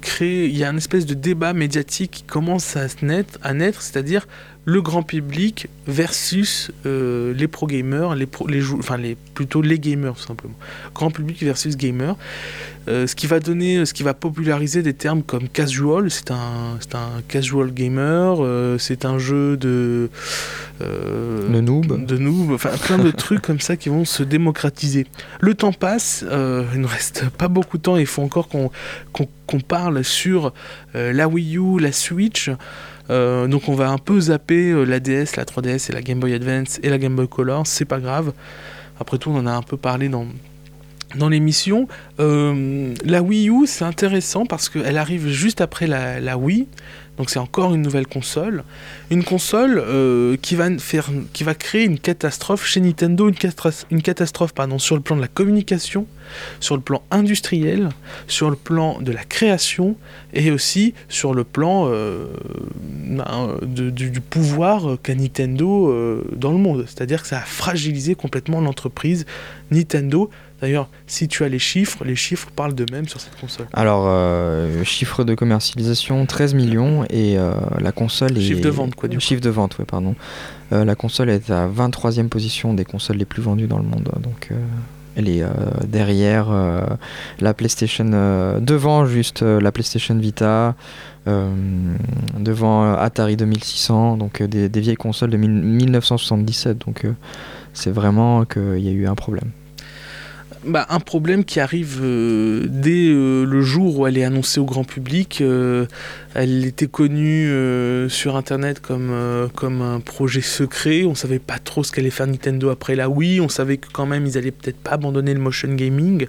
Speaker 3: crée, il y a une espèce de débat médiatique qui commence à naître, à naître, c'est-à-dire le grand public versus euh, les pro gamers, les pro, les jou- enfin les plutôt les gamers tout simplement. Grand public versus gamer, Euh, ce qui va donner, ce qui va populariser des termes comme casual, c'est un, c'est un casual gamer, euh, c'est un jeu de
Speaker 4: Le noob.
Speaker 3: de noob, enfin plein de trucs comme ça qui vont se démocratiser. Le temps passe, il ne reste pas beaucoup de temps, il faut encore qu'on parle sur la Wii U, la Switch. Euh, donc on va un peu zapper euh, la DS, la 3DS et la Game Boy Advance et la Game Boy Color, c'est pas grave. Après tout, on en a un peu parlé dans, dans l'émission. Euh, la Wii U, c'est intéressant parce qu'elle arrive juste après la, la Wii. Donc c'est encore une nouvelle console. Une console euh, qui, va faire, qui va créer une catastrophe chez Nintendo, une, catastrophe, une catastrophe pardon, sur le plan de la communication, sur le plan industriel, sur le plan de la création et aussi sur le plan euh, ben, du pouvoir qu'a Nintendo euh, dans le monde. C'est-à-dire que ça a fragilisé complètement l'entreprise Nintendo. D'ailleurs, si tu as les chiffres, les chiffres parlent d'eux-mêmes sur cette console.
Speaker 4: Alors, euh, chiffre de commercialisation 13 millions et euh, la console est.
Speaker 3: Chiffre de vente, quoi, du coup.
Speaker 4: Chiffre de vente, ouais, pardon. Euh, la console est à 23e position des consoles les plus vendues dans le monde. Donc, elle est euh, derrière euh, la PlayStation. euh, devant juste la PlayStation Vita. devant Atari 2600. Donc, des, des vieilles consoles de mille- 1977. Donc, c'est vraiment qu'il y a eu un problème.
Speaker 3: Bah, un problème qui arrive euh, dès euh, le jour où elle est annoncée au grand public. Euh, elle était connue sur Internet comme, comme un projet secret. On savait pas trop ce qu'allait faire Nintendo après la Wii. On savait que quand même ils allaient peut-être pas abandonner le motion gaming.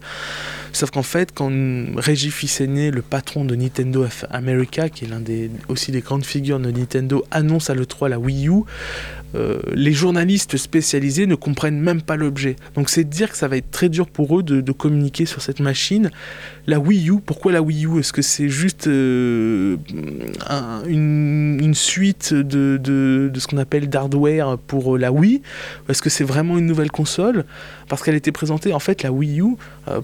Speaker 3: Sauf qu'en fait, quand Reggie Fils-Aimé, le patron de Nintendo America, qui est l'un des aussi des grandes figures de Nintendo, annonce à l'E3 la Wii U, euh, les journalistes spécialisés ne comprennent même pas l'objet. Donc c'est dire que ça va être très dur pour eux de, communiquer sur cette machine. La Wii U, pourquoi la Wii U? Est-ce que c'est juste euh, un- une, suite de, ce qu'on appelle d'hardware pour euh, la Wii? Est-ce que c'est vraiment une nouvelle console? Parce qu'elle était présentée, en fait, la Wii U,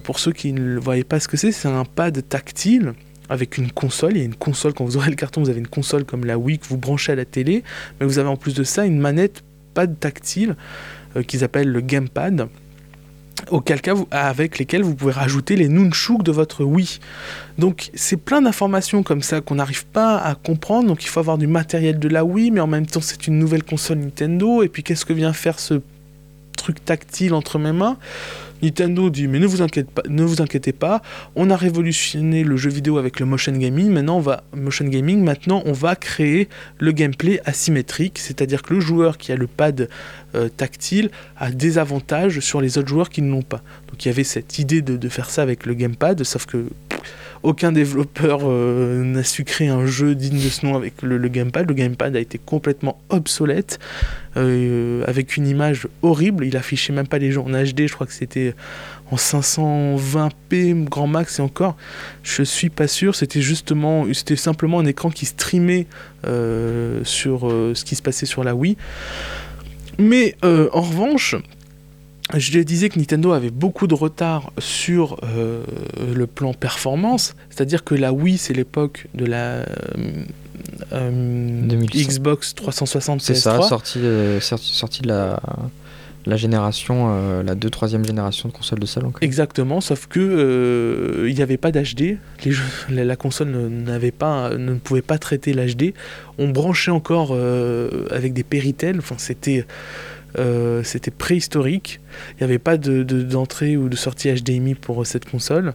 Speaker 3: pour ceux qui ne voyaient pas ce que c'est, c'est un pad tactile avec une console. Il y a une console, quand vous aurez le carton, vous avez une console comme la Wii que vous branchez à la télé, mais vous avez en plus de ça une manette pad tactile euh, qu'ils appellent le gamepad auquel cas avec lesquels vous pouvez rajouter les nunchuks de votre Wii. Donc c'est plein d'informations comme ça qu'on n'arrive pas à comprendre. Donc il faut avoir du matériel de la Wii, mais en même temps c'est une nouvelle console Nintendo. Et puis qu'est-ce que vient faire ce truc tactile entre mes mains? Nintendo dit mais ne vous, inquiétez pas, ne vous inquiétez pas, on a révolutionné le jeu vidéo avec le motion gaming. Maintenant on va motion gaming. Maintenant on va créer le gameplay asymétrique, c'est-à-dire que le joueur qui a le pad euh, tactile a des avantages sur les autres joueurs qui ne l'ont pas. Donc il y avait cette idée de, de faire ça avec le gamepad, sauf que aucun développeur euh, n'a su créer un jeu digne de ce nom avec le, gamepad. Le gamepad a été complètement obsolète, euh, avec une image horrible. Il affichait même pas les jeux en HD, je crois que c'était en 520p grand max et encore. Je suis pas sûr, c'était justement, c'était simplement un écran qui streamait euh, sur ce qui se passait sur la Wii. Mais en revanche, je disais que Nintendo avait beaucoup de retard sur euh, le plan performance, c'est-à-dire que la Wii, c'est l'époque de la euh,
Speaker 4: 2007.
Speaker 3: Xbox 360
Speaker 4: C'est
Speaker 3: PS3.
Speaker 4: ça, sorti, euh, sorti, sorti de la, la génération, euh, la 2-3e génération de consoles de salon. quoi.
Speaker 3: Exactement, sauf que euh, il n'y avait pas d'HD. Les jeux, la, la console ne, n'avait pas, ne pouvait pas traiter l'HD. On branchait encore euh, avec des Péritel. Enfin, c'était euh, c'était préhistorique. Il n'y avait pas de, de- d'entrée ou de sortie HDMI pour cette console.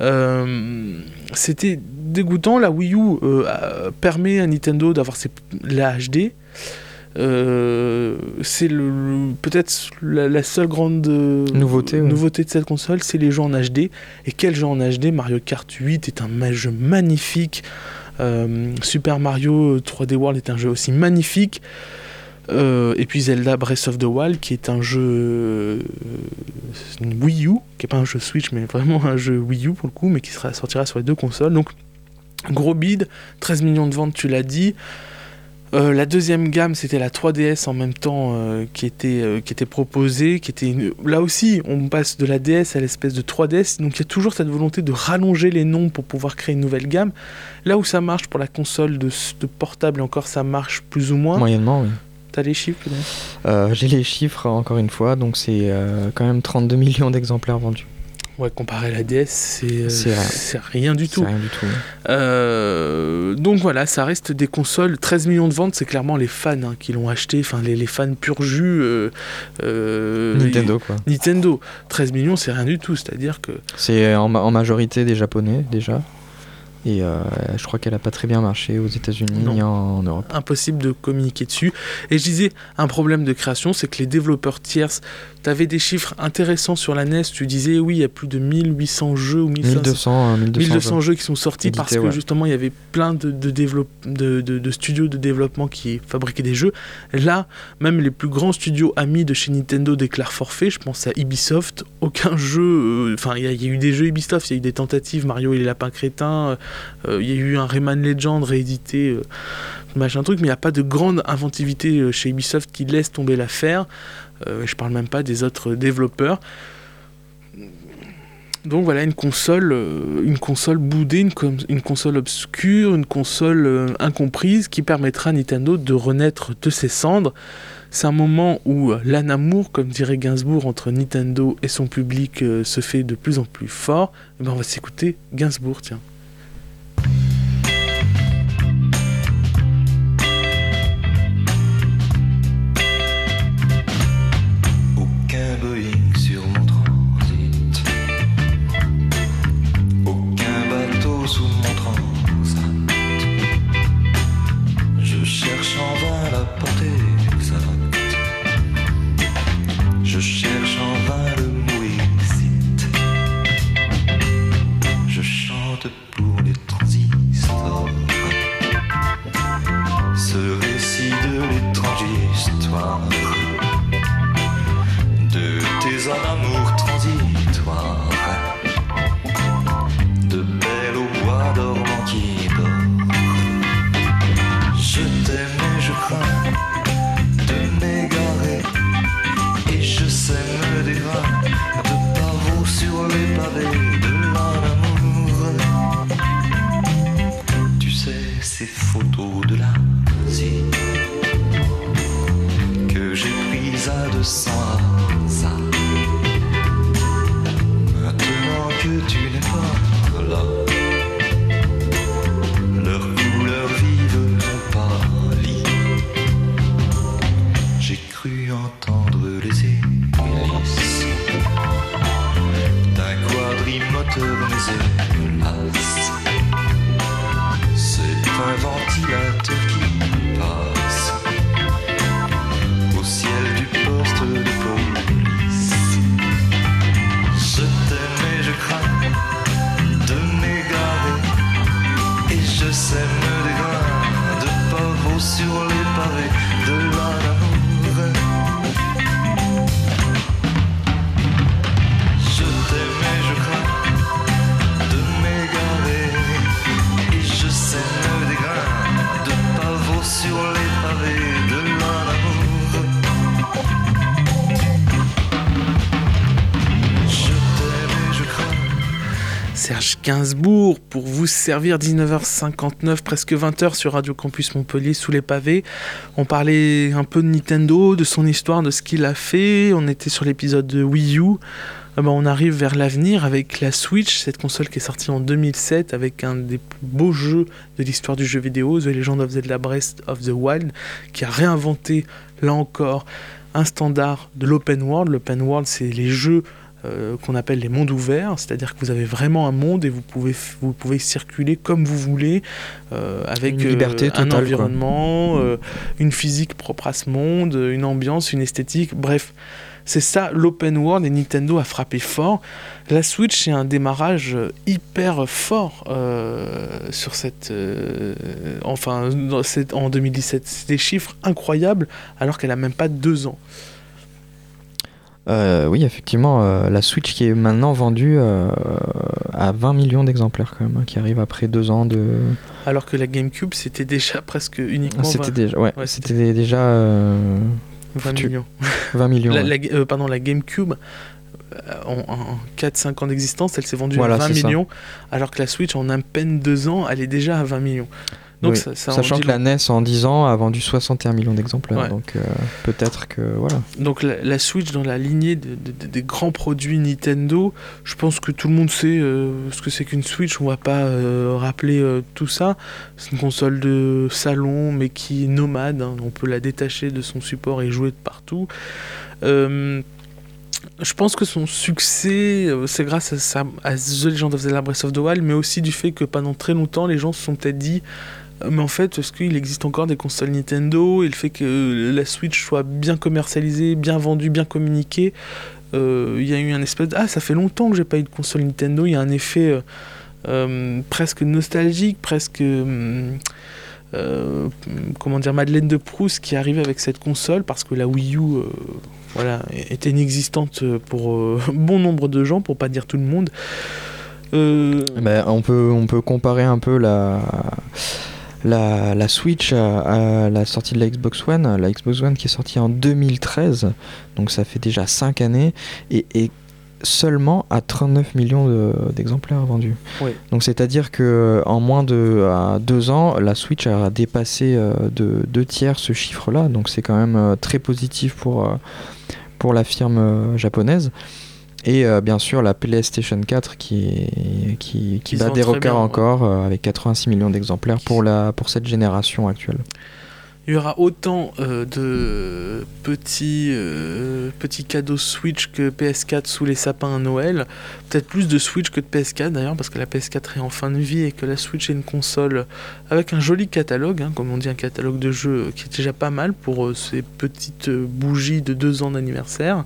Speaker 3: Euh, c'était dégoûtant. La Wii U euh, permet à Nintendo d'avoir la HD. Euh, c'est le, le- peut-être la, la seule grande euh,
Speaker 4: Nouveauté, ouais.
Speaker 3: nouveauté de cette console, c'est les jeux en HD. Et quel jeu en HD Mario Kart 8 est un jeu magnifique. Euh, Super Mario 3D World est un jeu aussi magnifique. Euh, et puis Zelda Breath of the Wild, qui est un jeu euh, Wii U, qui n'est pas un jeu Switch, mais vraiment un jeu Wii U pour le coup, mais qui sortira sur les deux consoles. Donc, gros bid, 13 millions de ventes, tu l'as dit. Euh, la deuxième gamme, c'était la 3DS en même temps qui, était, qui était proposée. Qui était Là aussi, on passe de la DS à l'espèce de 3DS. Donc il y a toujours cette volonté de rallonger les noms pour pouvoir créer une nouvelle gamme. Là où ça marche pour la console de, portable, encore ça marche plus ou moins.
Speaker 4: Moyennement, oui.
Speaker 3: T'as les chiffres
Speaker 4: Euh, J'ai les chiffres encore une fois, donc c'est euh, quand même 32 millions d'exemplaires vendus.
Speaker 3: Ouais, comparé à la DS, c'est euh,
Speaker 4: C'est rien.
Speaker 3: du tout.
Speaker 4: rien du tout.
Speaker 3: Euh, donc voilà, ça reste des consoles. 13 millions de ventes, c'est clairement les fans hein, qui l'ont acheté, enfin les, les fans pur jus. euh, euh,
Speaker 4: Nintendo, quoi.
Speaker 3: Nintendo, 13 millions, c'est rien du tout. C'est-à-dire que
Speaker 4: C'est en majorité des Japonais déjà. Et euh, je crois qu'elle a pas très bien marché aux États-Unis ni en, en Europe.
Speaker 3: impossible de communiquer dessus. Et je disais, un problème de création, c'est que les développeurs tierces, tu avais des chiffres intéressants sur la NES. Tu disais, oui, il y a plus de 1800 jeux ou 1500
Speaker 4: 1200, euh, 1200,
Speaker 3: 1200
Speaker 4: jeux.
Speaker 3: jeux qui sont sortis parce que
Speaker 4: ouais.
Speaker 3: justement il y avait plein de, de, développe- de, de- de studios de développement qui fabriquaient des jeux. Là, même les plus grands studios amis de chez Nintendo déclarent forfait. Je pense à Ubisoft. Aucun jeu. euh, Enfin, il y, y a eu des jeux Ubisoft, il y a eu des tentatives. Mario et les lapins crétins. Euh, il y a eu un Rayman Legend réédité. euh, machin truc, mais il n'y a pas de grande inventivité euh, chez Ubisoft qui laisse tomber l'affaire. Je parle même pas des autres développeurs. Donc voilà, une console, une console boudée, une, console obscure, une console incomprise qui permettra à Nintendo de renaître de ses cendres. C'est un moment où euh, l'an amour, comme dirait Gainsbourg, entre Nintendo et son public se fait de plus en plus fort. Eh ben, on va s'écouter Gainsbourg, tiens.
Speaker 8: Prise
Speaker 3: servir 19h59, presque 20h sur Radio Campus Montpellier sous les pavés. On parlait un peu de Nintendo, de son histoire, de ce qu'il a fait. On était sur l'épisode de Wii U. Ah ben, on arrive vers l'avenir avec la Switch, cette console qui est sortie en 2007 avec un des beaux jeux de l'histoire du jeu vidéo, The Legend of Zelda Breath of the Wild, qui a réinventé là encore un standard de l'open world. L'open world, c'est les jeux euh, qu'on appelle les mondes ouverts, c'est-à-dire que vous avez vraiment un monde et vous pouvez, vous pouvez circuler comme vous voulez, euh, avec
Speaker 4: Une liberté
Speaker 3: euh, un
Speaker 4: totale,
Speaker 3: environnement, euh, une physique propre à ce monde, une ambiance, une esthétique, bref. C'est ça l'open world et Nintendo a frappé fort. La Switch c'est un démarrage hyper fort euh, sur cette, euh, enfin dans cette- en 2017. C'est des chiffres incroyables alors qu'elle a même pas deux ans.
Speaker 4: Euh, oui, effectivement, euh, la Switch qui est maintenant vendue euh, à 20 millions d'exemplaires quand même, hein, qui arrive après deux ans de.
Speaker 3: Alors que la GameCube c'était déjà presque uniquement
Speaker 4: Ah, c'était
Speaker 3: 20,
Speaker 4: déjà, ouais,
Speaker 3: Ouais,
Speaker 4: c'était déjà euh,
Speaker 3: 20
Speaker 4: foutu.
Speaker 3: millions.
Speaker 4: 20 millions.
Speaker 3: La,
Speaker 4: ouais.
Speaker 3: la- euh, pardon, la GameCube, euh, en, en 4-5 ans d'existence, elle s'est vendue
Speaker 4: Voilà,
Speaker 3: à 20
Speaker 4: c'est ça.
Speaker 3: millions, alors que la Switch, en à peine 2 ans, elle est déjà à 20 millions. Donc
Speaker 4: Oui,
Speaker 3: ça, ça en
Speaker 4: Sachant que la. NES en 10 ans a vendu 61 millions d'exemplaires,
Speaker 3: Ouais.
Speaker 4: donc euh, peut-être que voilà.
Speaker 3: Donc la, la Switch dans la lignée de- de- de- des grands produits Nintendo, je pense que tout le monde sait euh, ce que c'est qu'une Switch, on va pas euh, rappeler tout ça. C'est une console de salon mais qui est nomade, hein. on peut la détacher de son support et jouer de partout. Je pense que son succès, c'est grâce à, sa- à The Legend of Zelda Breath of the Wild, mais aussi du fait que pendant très longtemps, les gens se sont peut-être dit mais en fait, est-ce qu'il existe encore des consoles Nintendo Et le fait que la Switch soit bien commercialisée, bien vendue, bien communiquée, euh, il y a eu un espèce de Ah, ça fait longtemps que j'ai pas eu de console Nintendo. Il y a un effet euh, euh, presque nostalgique, presque. comment dire, Madeleine de Proust qui arrivait avec cette console parce que la Wii U voilà, était inexistante pour bon nombre de gens, pour pas dire tout le monde.
Speaker 4: Ben, on, peut, on peut comparer un peu la, la, la Switch à, à la sortie de la Xbox One. La Xbox One qui est sortie en 2013, donc ça fait déjà 5 années, et, et seulement à 39 millions de- d'exemplaires vendus.
Speaker 3: Oui.
Speaker 4: Donc c'est-à-dire que en moins de à deux ans, la Switch a dépassé euh, de deux tiers ce chiffre-là, donc c'est quand même euh, très positif pour, euh, pour la firme euh, japonaise. Et euh, bien sûr la PlayStation 4 qui, bat des records
Speaker 3: bien, ouais.
Speaker 4: encore euh, avec 86 millions d'exemplaires pour, la, pour cette génération actuelle.
Speaker 3: Il y aura autant euh, de petits, petits cadeaux Switch que PS4 sous les sapins à Noël. Peut-être plus de Switch que de PS4 d'ailleurs, parce que la PS4 est en fin de vie et que la Switch est une console avec un joli catalogue, hein, comme on dit, un catalogue de jeux qui est déjà pas mal pour ces petites bougies de deux ans d'anniversaire.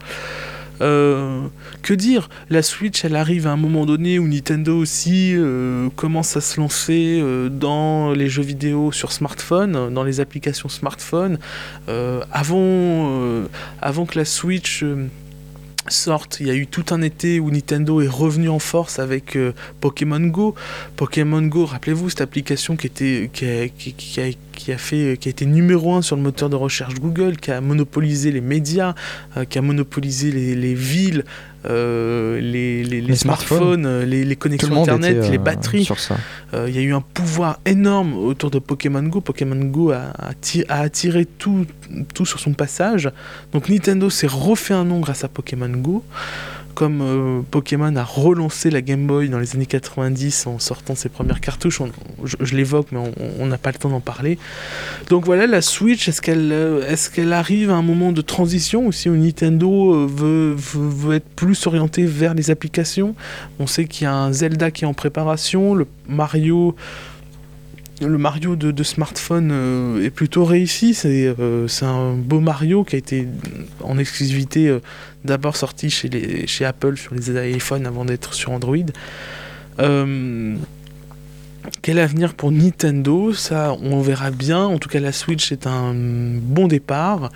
Speaker 3: Euh, que dire? La Switch, elle arrive à un moment donné où Nintendo aussi euh, commence à se lancer euh, dans les jeux vidéo sur smartphone, dans les applications smartphone. Avant, avant que la Switch euh, sorte, il y a eu tout un été où Nintendo est revenu en force avec euh, Pokémon Go. Pokémon Go, rappelez-vous cette application qui était qui a, qui a- qui a fait qui a été numéro un sur le moteur de recherche Google, qui a monopolisé les médias, euh, qui a monopolisé les villes, euh, les, les- les
Speaker 4: Les smartphones.
Speaker 3: smartphones, euh, les, les connexions internet,
Speaker 4: était
Speaker 3: les
Speaker 4: euh,
Speaker 3: batteries. Euh, Il y a eu un pouvoir énorme autour de Pokémon Go. Pokémon Go a attiré tout, tout sur son passage. Donc Nintendo s'est refait un nom grâce à Pokémon Go. Comme euh, Pokémon a relancé la Game Boy dans les années 90 en sortant ses premières cartouches, je, l'évoque mais on- n'a pas le temps d'en parler. Donc voilà, la Switch, est-ce qu'elle euh, est qu'elle arrive à un moment de transition aussi où Nintendo euh, veut, veut, veut être plus orienté vers les applications? On sait qu'il y a un Zelda qui est en préparation, le Mario, le Mario de, smartphone euh, est plutôt réussi. C'est euh, c'est un beau Mario qui a été en exclusivité euh, d'abord sorti chez, les, chez Apple sur les iPhones avant d'être sur Android. Quel avenir pour Nintendo? Ça, on verra bien. En tout cas, la Switch est un bon départ.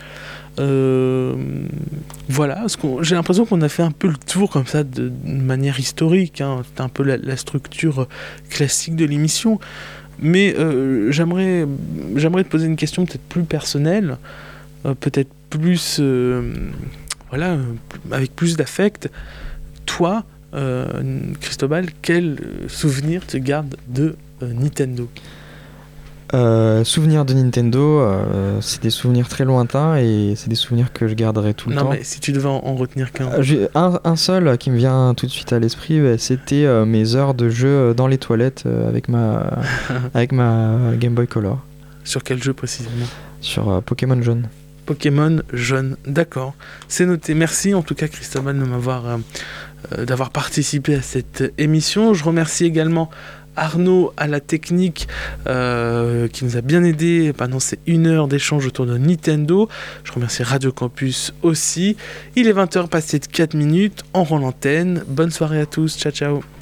Speaker 3: Voilà, j'ai l'impression qu'on a fait un peu le tour comme ça de, manière historique. hein. C'est un peu la structure classique de l'émission. Mais euh, j'aimerais, te poser une question peut-être plus personnelle, euh, peut-être plus, euh, voilà, avec plus d'affect. Toi, Cristobal, quel souvenir tu gardes de Nintendo?
Speaker 4: Euh, souvenirs de Nintendo, euh, c'est des souvenirs très lointains et c'est des souvenirs que je garderai tout le
Speaker 3: Non,
Speaker 4: temps.
Speaker 3: mais si tu devais en, en retenir qu'un.
Speaker 4: Euh, un, un seul qui me vient tout de suite à l'esprit, bah, c'était mes heures de jeu dans les toilettes avec ma avec ma Game Boy Color
Speaker 3: Sur quel jeu précisément?
Speaker 4: Sur Pokémon jaune.
Speaker 3: Pokémon jaune. D'accord, c'est noté. Merci en tout cas Cristobal de m'avoir euh, d'avoir participé à cette émission. Je remercie également Arnaud à la technique euh, qui nous a bien aidé pendant ces une heure d'échange autour de Nintendo. Je remercie Radio Campus aussi. Il est 20h passé de 4 minutes en rend l'antenne. Bonne soirée à tous. Ciao ciao.